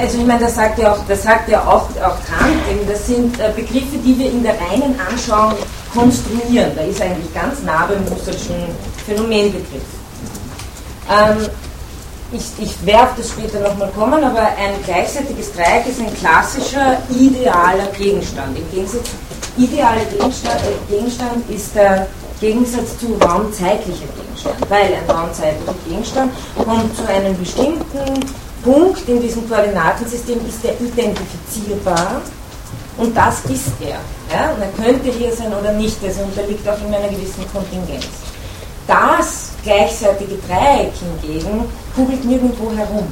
also ich meine, das sagt ja auch, das sagt ja auch, auch Kant, eben, das sind äh, Begriffe, die wir in der reinen Anschauung konstruieren. Da ist eigentlich ganz nah beim Husserlschen Phänomenbegriff. Ähm, ich, ich werde das später nochmal kommen, aber ein gleichseitiges Dreieck ist ein klassischer idealer Gegenstand. Im Gegensatz, idealer Gegenstand, äh, Gegenstand ist der Gegensatz zu raumzeitlicher Gegenstand, weil ein raumzeitlicher Gegenstand kommt zu einem bestimmten Punkt in diesem Koordinatensystem, ist er identifizierbar und das ist er. Ja? Und er könnte hier sein oder nicht, also unterliegt auch immer einer gewissen Kontingenz. Das gleichzeitige Dreieck hingegen kugelt nirgendwo herum.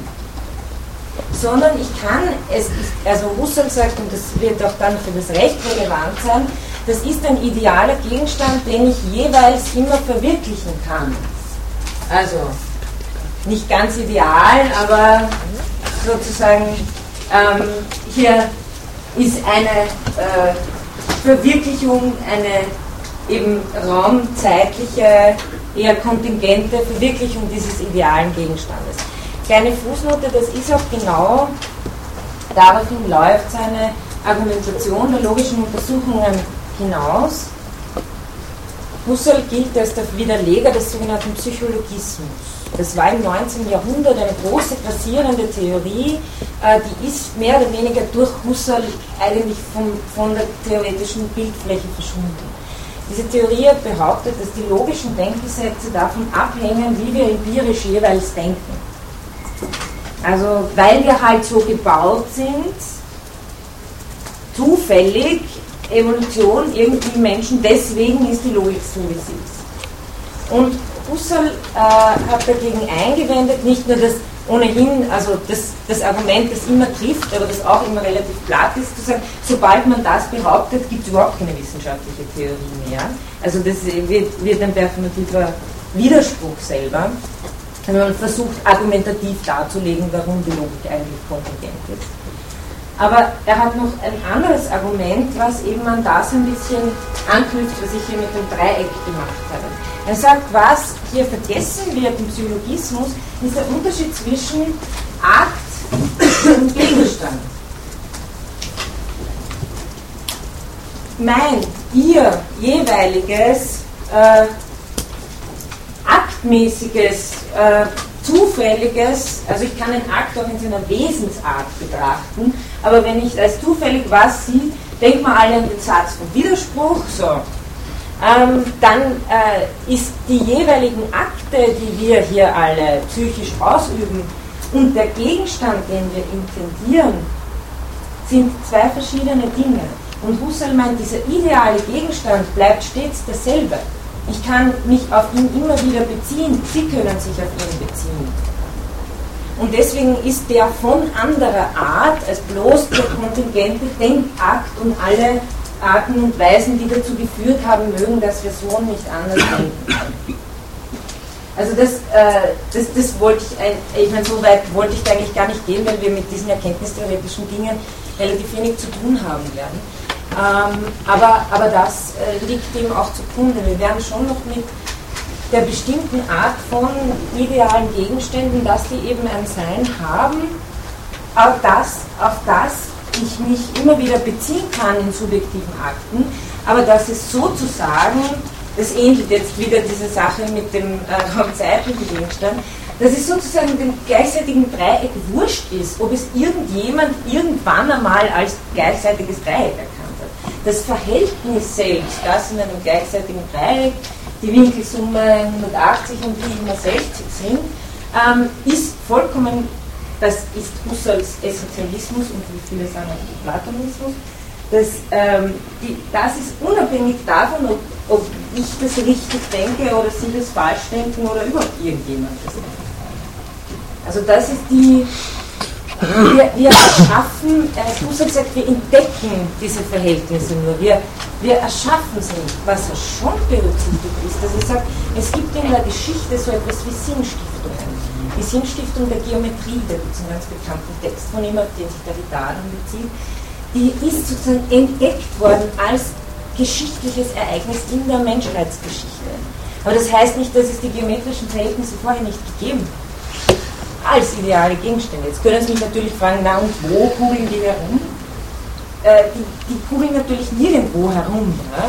Sondern ich kann, es also Husserl sagt, und das wird auch dann für das Recht relevant sein, das ist ein idealer Gegenstand, den ich jeweils immer verwirklichen kann. Also nicht ganz ideal, aber sozusagen ähm, hier ist eine äh, Verwirklichung, eine eben raumzeitliche, eher kontingente Verwirklichung dieses idealen Gegenstandes. Kleine Fußnote, das ist auch genau, daraufhin läuft seine Argumentation der logischen Untersuchungen hinaus. Husserl gilt als der Widerleger des sogenannten Psychologismus. Das war im 19. Jahrhundert eine große grassierende Theorie, äh, die ist mehr oder weniger durch Husserl eigentlich vom, von der theoretischen Bildfläche verschwunden. Diese Theorie behauptet, dass die logischen Denkgesetze davon abhängen, wie wir empirisch jeweils denken. Also weil wir halt so gebaut sind, zufällig Evolution irgendwie Menschen, deswegen ist die Logik so, wie sie ist. Und Husserl äh, hat dagegen eingewendet, nicht nur das ohnehin, also das, das Argument, das immer trifft, aber das auch immer relativ platt ist, zu sagen, sobald man das behauptet, gibt es überhaupt keine wissenschaftliche Theorie mehr. Also das wird, wird ein performativer Widerspruch selber, wenn man versucht, argumentativ darzulegen, warum die Logik eigentlich kontingent ist. Aber er hat noch ein anderes Argument, was eben an das ein bisschen anknüpft, was ich hier mit dem Dreieck gemacht habe. Er sagt, was hier vergessen wird im Psychologismus, ist der Unterschied zwischen Akt und Gegenstand. Mein, ihr jeweiliges äh, aktmäßiges, äh, zufälliges, also ich kann den Akt auch in seiner Wesensart betrachten, aber wenn ich als zufällig was sehe, denkt man alle an den Satz vom Widerspruch, so. Ähm, dann äh, ist die jeweiligen Akte, die wir hier alle psychisch ausüben, und der Gegenstand, den wir intendieren, sind zwei verschiedene Dinge. Und Husserl meint, dieser ideale Gegenstand bleibt stets derselbe. Ich kann mich auf ihn immer wieder beziehen, Sie können sich auf ihn beziehen. Und deswegen ist der von anderer Art als bloß der kontingente Denkakt und alle Arten und Weisen, die dazu geführt haben mögen, dass wir so nicht anders denken. Also das, äh, das, das wollte ich, ich meine, so weit wollte ich eigentlich gar nicht gehen, weil wir mit diesen erkenntnistheoretischen Dingen relativ wenig zu tun haben werden. Ähm, aber, aber das äh, liegt dem auch zugrunde. Wir werden schon noch mit der bestimmten Art von idealen Gegenständen, dass die eben ein Sein haben, auf das, auf das ich mich immer wieder beziehen kann in subjektiven Akten, aber dass es sozusagen das ähnelt jetzt wieder diese Sache mit dem äh, raumzeitlichen Gegenstand, dass es sozusagen dem gleichzeitigen Dreieck wurscht ist, ob es irgendjemand irgendwann einmal als gleichzeitiges Dreieck erkannt. Das Verhältnis selbst, das in einem gleichzeitigen Dreieck, die Winkelsumme 180 und die immer 60 sind, ähm, ist vollkommen, das ist Husserls Essentialismus und wie viele sagen auch Platonismus, das, ähm, die, das ist unabhängig davon, ob, ob ich das richtig denke oder Sie das falsch denken oder überhaupt irgendjemand das denkt. Also das ist die, wir, wir erschaffen, äh, Husserl sagt, wir entdecken diese Verhältnisse nur, wir, wir erschaffen sie nicht. Was er schon berücksichtigt ist, dass er sagt, es gibt in der Geschichte so etwas wie Sinnstiftungen. Die Sinnstiftung der Geometrie, da gibt es einen ganz bekannten Text von ihm, auf den sich der Vidal bezieht, die ist sozusagen entdeckt worden als geschichtliches Ereignis in der Menschheitsgeschichte. Aber das heißt nicht, dass es die geometrischen Verhältnisse vorher nicht gegeben hat. Als ideale Gegenstände. Jetzt können Sie mich natürlich fragen, na und wo kugeln die herum? Äh, die, die kugeln natürlich nirgendwo herum. Ja?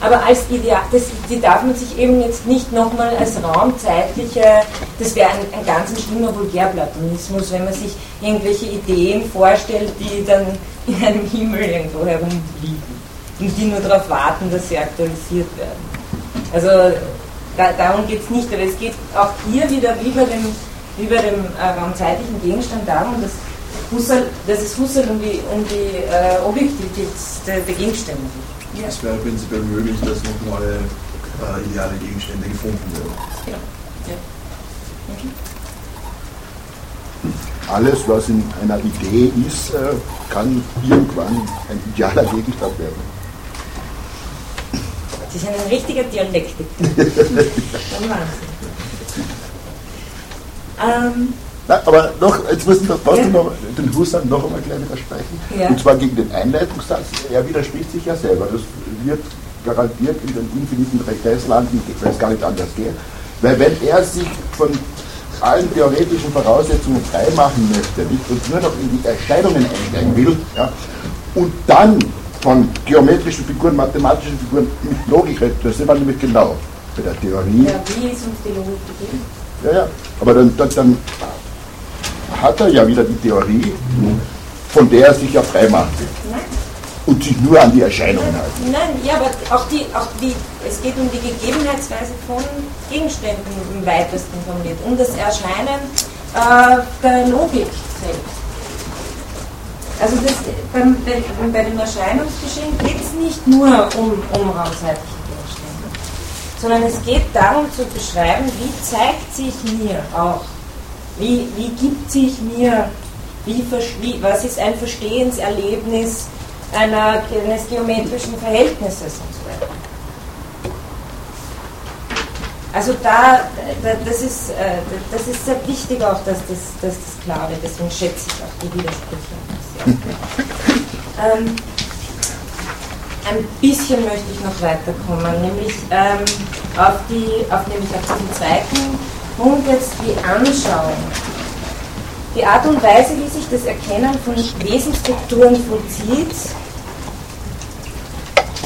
Aber als Ideal, das, die darf man sich eben jetzt nicht nochmal als raumzeitliche, das wäre ein, ein ganz schlimmer Vulgärplatonismus, wenn man sich irgendwelche Ideen vorstellt, die dann in einem Himmel irgendwo herumliegen und die nur darauf warten, dass sie aktualisiert werden. Also da, darum geht es nicht, aber es geht auch hier wieder wie bei dem, wie bei dem äh, raumzeitlichen Gegenstand darum, dass, Husserl, dass es Husserl um die, um die äh, Objektivität der, der Gegenstände geht. Ja. Es wäre prinzipiell möglich, dass noch neue äh, ideale Gegenstände gefunden werden. Genau. Ja. Okay. Alles, was in einer Idee ist, äh, kann irgendwann ein idealer Gegenstand werden. Sie sind ein richtiger Dialektiker. Ähm, na, aber noch, jetzt müssen wir ja. noch den Husserl noch einmal gleich widersprechen. Ja. Und zwar gegen den Einleitungssatz. Er widerspricht sich ja selber. Das wird garantiert in den infiniten Regresslanden, ich weiß gar nicht anders gehen. Weil wenn er sich von allen theoretischen Voraussetzungen freimachen möchte und nur noch in die Erscheinungen einsteigen will, ja, und dann von geometrischen Figuren, mathematischen Figuren mit Logik redet, das sind wir nämlich genau bei der Theorie. Ja, wie ist uns die Logik gegeben? Ja, ja, aber dann, dann, dann hat er ja wieder die Theorie, von der er sich ja freimachen will. Nein. Und sich nur an die Erscheinungen halten. Nein, ja, aber auch die, auch die, es geht um die Gegebenheitsweise von Gegenständen im weitesten formuliert, um das Erscheinen äh, der Logik selbst. Also das, beim, bei, bei dem Erscheinungsgeschehen geht es nicht nur um, um raumzeitliche Gegenstände, sondern es geht darum zu beschreiben, wie zeigt sich mir auch wie, wie gibt sich mir, wie, wie, was ist ein Verstehenserlebnis einer, eines geometrischen Verhältnisses und so weiter. Also da, da das, ist, äh, das ist sehr wichtig auch, dass das, dass das klar wird, deswegen schätze ich auch die Widersprüche. ähm, ein bisschen möchte ich noch weiterkommen, nämlich ähm, auf, die, auf, nämlich auf den zweiten und jetzt die Anschauung. Die Art und Weise, wie sich das Erkennen von Wesensstrukturen vollzieht,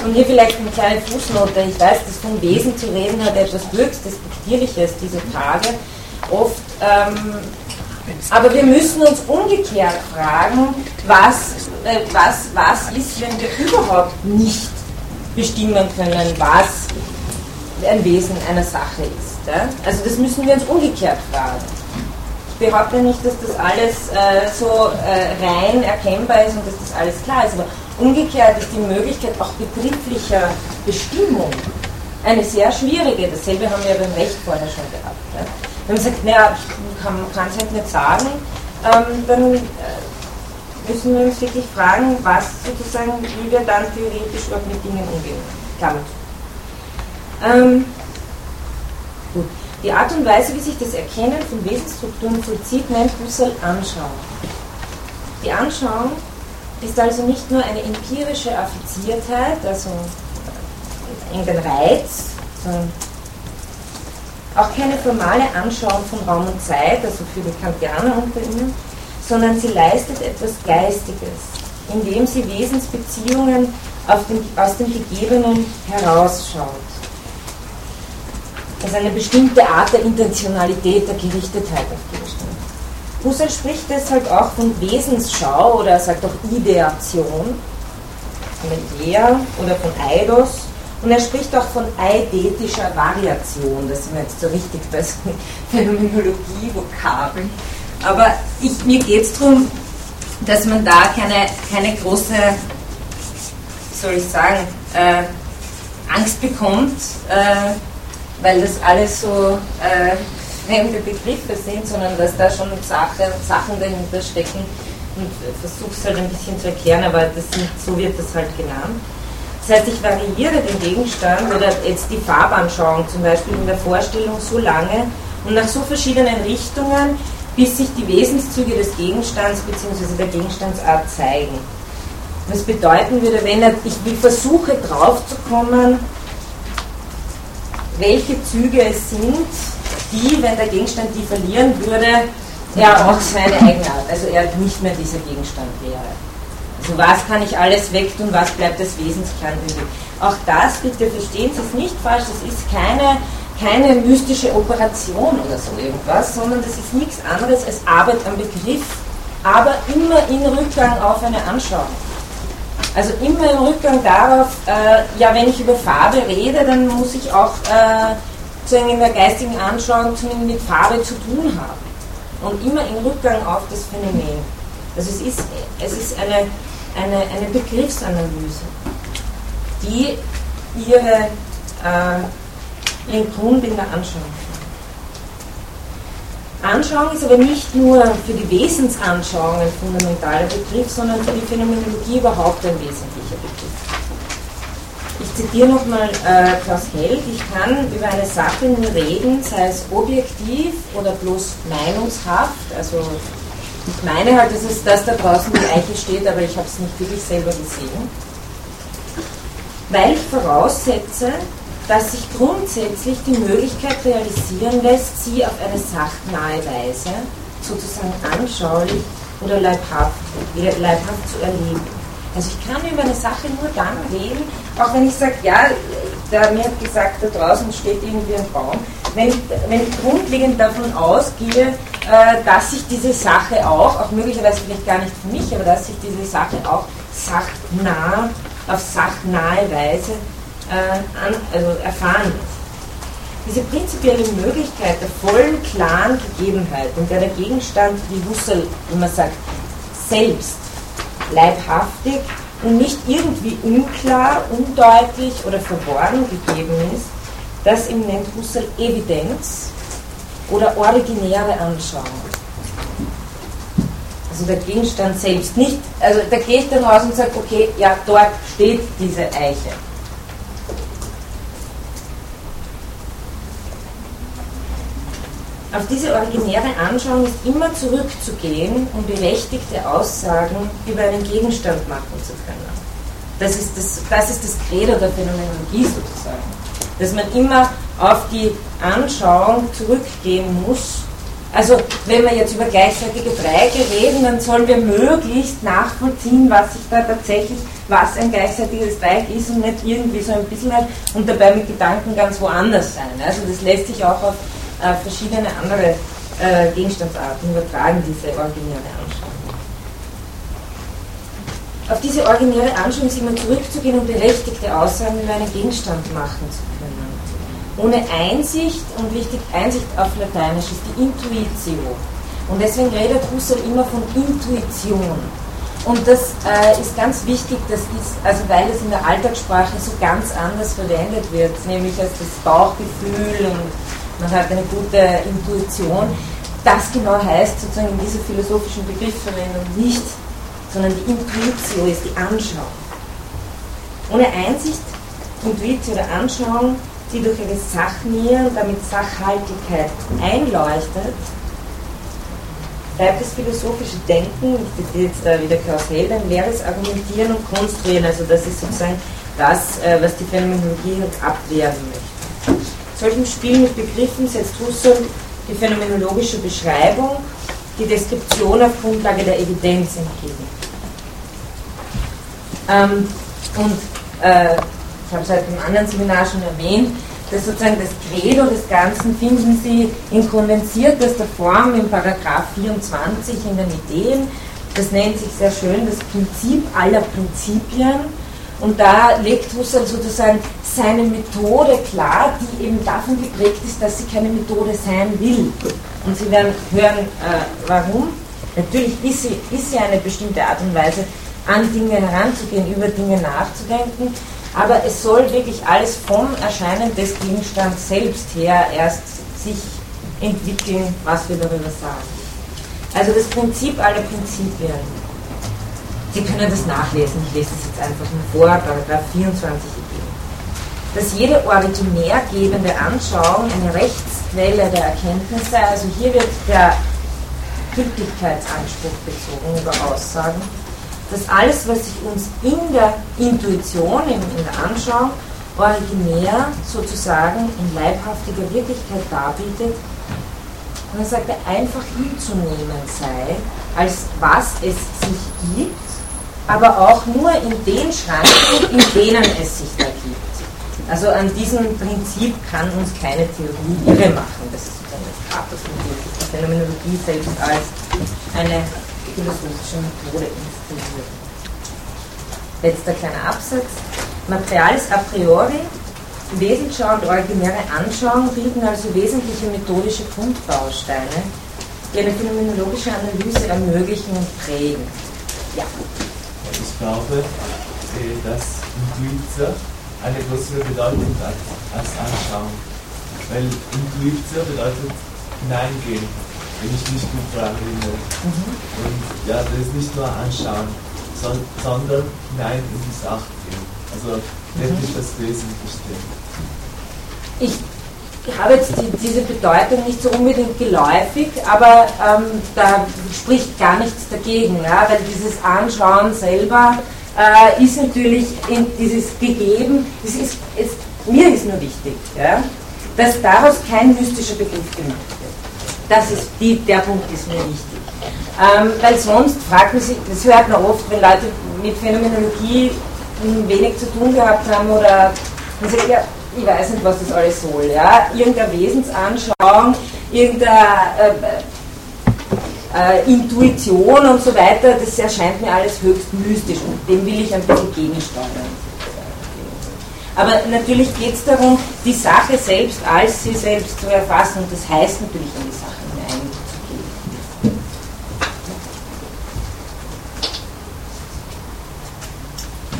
und hier vielleicht eine kleine Fußnote. Ich weiß, dass von Wesen zu reden hat etwas höchst Despektierliches diese Tage. Oft, ähm, aber wir müssen uns umgekehrt fragen, was, äh, was, was ist, wenn wir überhaupt nicht bestimmen können, was ein Wesen einer Sache ist. Ja? Also das müssen wir uns umgekehrt fragen. Ich behaupte nicht, dass das alles äh, so äh, rein erkennbar ist und dass das alles klar ist, aber umgekehrt ist die Möglichkeit auch begrifflicher Bestimmung eine sehr schwierige. Dasselbe haben wir beim Recht vorher schon gehabt. Ja? Wenn man sagt, naja, man kann es halt nicht sagen, ähm, dann äh, müssen wir uns wirklich fragen, was sozusagen, wie wir dann theoretisch auch mit Dingen umgehen. Klammer. Ähm, Gut. Die Art und Weise, wie sich das Erkennen von Wesensstrukturen vollzieht, nennt Husserl Anschauung. Die Anschauung ist also nicht nur eine empirische Affiziertheit, also irgendein Reiz, sondern auch keine formale Anschauung von Raum und Zeit, also für die Kantianer unter ihnen, sondern sie leistet etwas Geistiges, indem sie Wesensbeziehungen den, aus dem Gegebenen herausschaut. als eine bestimmte Art der Intentionalität, der Gerichtetheit auf Gegenstände. Husserl spricht deshalb auch von Wesensschau oder er sagt auch Ideation, von Idea oder von Eidos und er spricht auch von eidetischer Variation. Das sind jetzt so richtig bei so Phänomenologie-Vokabeln. Aber ich, mir geht es darum, dass man da keine, keine große, wie soll ich sagen, äh, Angst bekommt, äh, weil das alles so äh, fremde Begriffe sind, sondern dass da schon Sache, Sachen dahinter stecken und versuche es halt ein bisschen zu erklären, aber das so wird das halt genannt. Das heißt, ich variiere den Gegenstand oder jetzt die Farbanschauung zum Beispiel in der Vorstellung so lange und nach so verschiedenen Richtungen, bis sich die Wesenszüge des Gegenstands bzw. der Gegenstandsart zeigen. Was bedeuten würde, wenn ich versuche draufzukommen, welche Züge es sind, die, wenn der Gegenstand die verlieren würde, er auch seine Eigenart, also er nicht mehr dieser Gegenstand wäre. Also was kann ich alles wegtun, was bleibt als Wesenskern übrig. Auch das, bitte verstehen Sie es nicht falsch, das ist keine, keine mystische Operation oder so irgendwas, sondern das ist nichts anderes als Arbeit am Begriff, aber immer in Rückgang auf eine Anschauung. Also immer im Rückgang darauf, äh, ja, wenn ich über Farbe rede, dann muss ich auch äh, in der geistigen Anschauung zumindest mit Farbe zu tun haben. Und immer im Rückgang auf das Phänomen. Also es ist, es ist eine, eine, eine Begriffsanalyse, die ihre, äh, ihren Grund in der Anschauung Anschauung ist aber nicht nur für die Wesensanschauung ein fundamentaler Begriff, sondern für die Phänomenologie überhaupt ein wesentlicher Begriff. Ich zitiere nochmal äh, Klaus Held, ich kann über eine Sache nur reden, sei es objektiv oder bloß meinungshaft, also ich meine halt, dass es das da draußen die Eiche steht, aber ich habe es nicht wirklich selber gesehen. Weil ich voraussetze, dass sich grundsätzlich die Möglichkeit realisieren lässt, sie auf eine sachnahe Weise, sozusagen anschaulich oder leibhaft, leibhaft zu erleben. Also ich kann über eine Sache nur dann reden, auch wenn ich sage, ja, der mir hat gesagt, da draußen steht irgendwie ein Baum. Wenn ich, wenn ich grundlegend davon ausgehe, äh, dass sich diese Sache auch, auch möglicherweise vielleicht gar nicht für mich, aber dass sich diese Sache auch sachnah, auf sachnahe Weise äh, an, also erfahren wird. Diese prinzipielle Möglichkeit der vollen, klaren Gegebenheit, in der der Gegenstand, wie Husserl immer sagt, selbst leibhaftig und nicht irgendwie unklar, undeutlich oder verborgen gegeben ist, das ihm nennt Husserl Evidenz oder originäre Anschauung. Also der Gegenstand selbst nicht, also da gehe ich dann raus und sage, okay, ja, dort steht diese Eiche. Auf diese originäre Anschauung ist immer zurückzugehen, um berechtigte Aussagen über einen Gegenstand machen zu können. Das ist das, das, ist das Credo der Phänomenologie sozusagen. Dass man immer auf die Anschauung zurückgehen muss. Also wenn wir jetzt über gleichzeitige Dreiecke reden, dann sollen wir möglichst nachvollziehen, was sich da tatsächlich, was ein gleichzeitiges Dreieck ist und nicht irgendwie so ein bisschen und dabei mit Gedanken ganz woanders sein. Also das lässt sich auch auf äh, verschiedene andere äh, Gegenstandsarten übertragen, diese originäre Anschauung. Auf diese originäre Anschauung ist immer zurückzugehen, um berechtigte Aussagen über einen Gegenstand machen zu können. Ohne Einsicht, und wichtig, Einsicht auf Lateinisch ist die Intuitio. Und deswegen redet Husserl immer von Intuition. Und das äh, ist ganz wichtig, das ist, also weil es in der Alltagssprache so ganz anders verwendet wird, nämlich als das Bauchgefühl und man hat eine gute Intuition. Das genau heißt sozusagen in dieser philosophischen Begriffsverwendung nicht, sondern die Intuitio ist die Anschauung. Ohne Einsicht, Intuitio oder Anschauung, die durch eine Sachnähe und damit Sachhaltigkeit einleuchtet, bleibt das philosophische Denken, ich zitiere jetzt da wieder Klaus Held, ein leeres Argumentieren und Konstruieren. Also das ist sozusagen das, äh, was die Phänomenologie abwehren möchte solchen Spielen mit Begriffen setzt Husserl die phänomenologische Beschreibung, die Deskription auf Grundlage der Evidenz entgegen. Ähm, und äh, ich habe es halt im anderen Seminar schon erwähnt, das sozusagen das Credo des Ganzen finden Sie in kondensiertester Form im Paragraph 24 in den Ideen. Das nennt sich sehr schön das Prinzip aller Prinzipien. Und da legt Husserl sozusagen seine Methode klar, die eben davon geprägt ist, dass sie keine Methode sein will. Und Sie werden hören, äh, warum. Natürlich ist sie, ist sie eine bestimmte Art und Weise, an Dinge heranzugehen, über Dinge nachzudenken, aber es soll wirklich alles vom Erscheinen des Gegenstands selbst her erst sich entwickeln, was wir darüber sagen. Also das Prinzip aller Prinzipien. Sie können das nachlesen, ich lese es jetzt einfach nur vor, Paragraph 24 dass jede originär gebende Anschauung eine Rechtsquelle der Erkenntnis sei. Also hier wird der Gültigkeitsanspruch bezogen über Aussagen dass alles, was sich uns in der Intuition, in, in der Anschauung, originär sozusagen in leibhaftiger Wirklichkeit darbietet, und er, einfach hinzunehmen sei, als was es sich gibt, aber auch nur in den Schranken, in denen es sich da gibt. Also an diesem Prinzip kann uns keine Theorie irre machen. Das ist sozusagen das Pathos die Phänomenologie selbst als eine philosophische Methode installiert. Letzter kleiner Absatz. Material ist a priori, Wesensschau und originäre Anschauung bilden also wesentliche methodische Grundbausteine, die eine phänomenologische Analyse ermöglichen und prägen. Ja. Ich glaube, äh, dass Intuition eine größere Bedeutung hat als Anschauung. Weil Intuition bedeutet hineingehen wenn ich mich gut daran erinnere. Mhm. Und ja, das ist nicht nur anschauen, sondern hinein in die Sache gehen. Also wirklich mhm. das Wesentliche. Ich habe jetzt die, diese Bedeutung nicht so unbedingt geläufig, aber ähm, da spricht gar nichts dagegen, ja, weil dieses Anschauen selber äh, ist natürlich in dieses gegeben, es ist, es, mir ist nur wichtig, ja, dass daraus kein mystischer Begriff gemacht wird. Das ist die, der Punkt ist mir wichtig. Ähm, weil sonst fragt man sich, das hört man oft, wenn Leute mit Phänomenologie wenig zu tun gehabt haben oder man sagt, ja, ich weiß nicht, was das alles soll. Ja? Irgendeine Wesensanschauung, irgendeine äh, äh, Intuition und so weiter, das erscheint mir alles höchst mystisch und dem will ich ein bisschen gegensteuern. Aber natürlich geht es darum, die Sache selbst als sie selbst zu erfassen und das heißt natürlich in die Sache.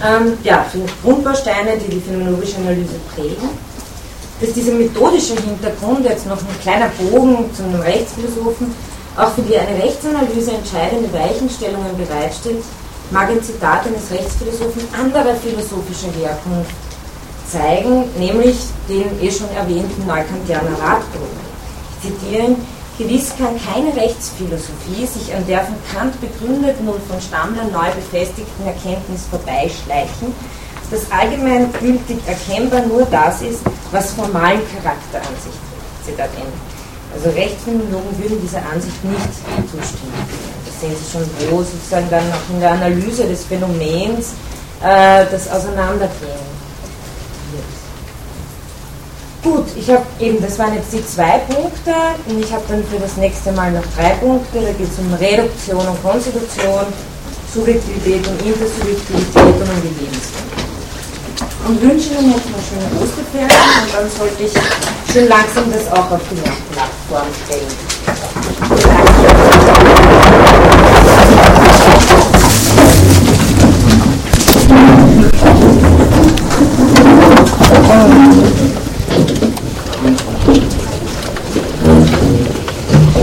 Ähm, ja, Grundbausteine, die die phänomenologische Analyse prägen. Dass dieser methodische Hintergrund, jetzt noch ein kleiner Bogen zu einem Rechtsphilosophen, auch für die eine Rechtsanalyse entscheidende Weichenstellungen bereitstellt, mag ein Zitat eines Rechtsphilosophen anderer philosophischer Herkunft zeigen, nämlich den eh schon erwähnten Neukantianer Radbruch. Ich zitiere ihn, Gewiss kann keine Rechtsphilosophie sich an der von Kant begründeten und von Stammler neu befestigten Erkenntnis vorbeischleichen, dass allgemein gültig erkennbar nur das ist, was formalen Charakter an sich trägt. Also Rechtsphilologen würden dieser Ansicht nicht zustimmen. Das sehen Sie schon, wo sozusagen dann auch in der Analyse des Phänomens äh, das Auseinandergehen Gut, ich habe eben, das waren jetzt die zwei Punkte und ich habe dann für das nächste Mal noch drei Punkte. Da geht es um Reduktion und Konstitution, Subjektivität und Intersubjektivität und um die Lebenswelt. Und wünsche Ihnen jetzt mal schöne Osterferien und dann sollte ich schön langsam das auch auf die Plattform stellen. Danke.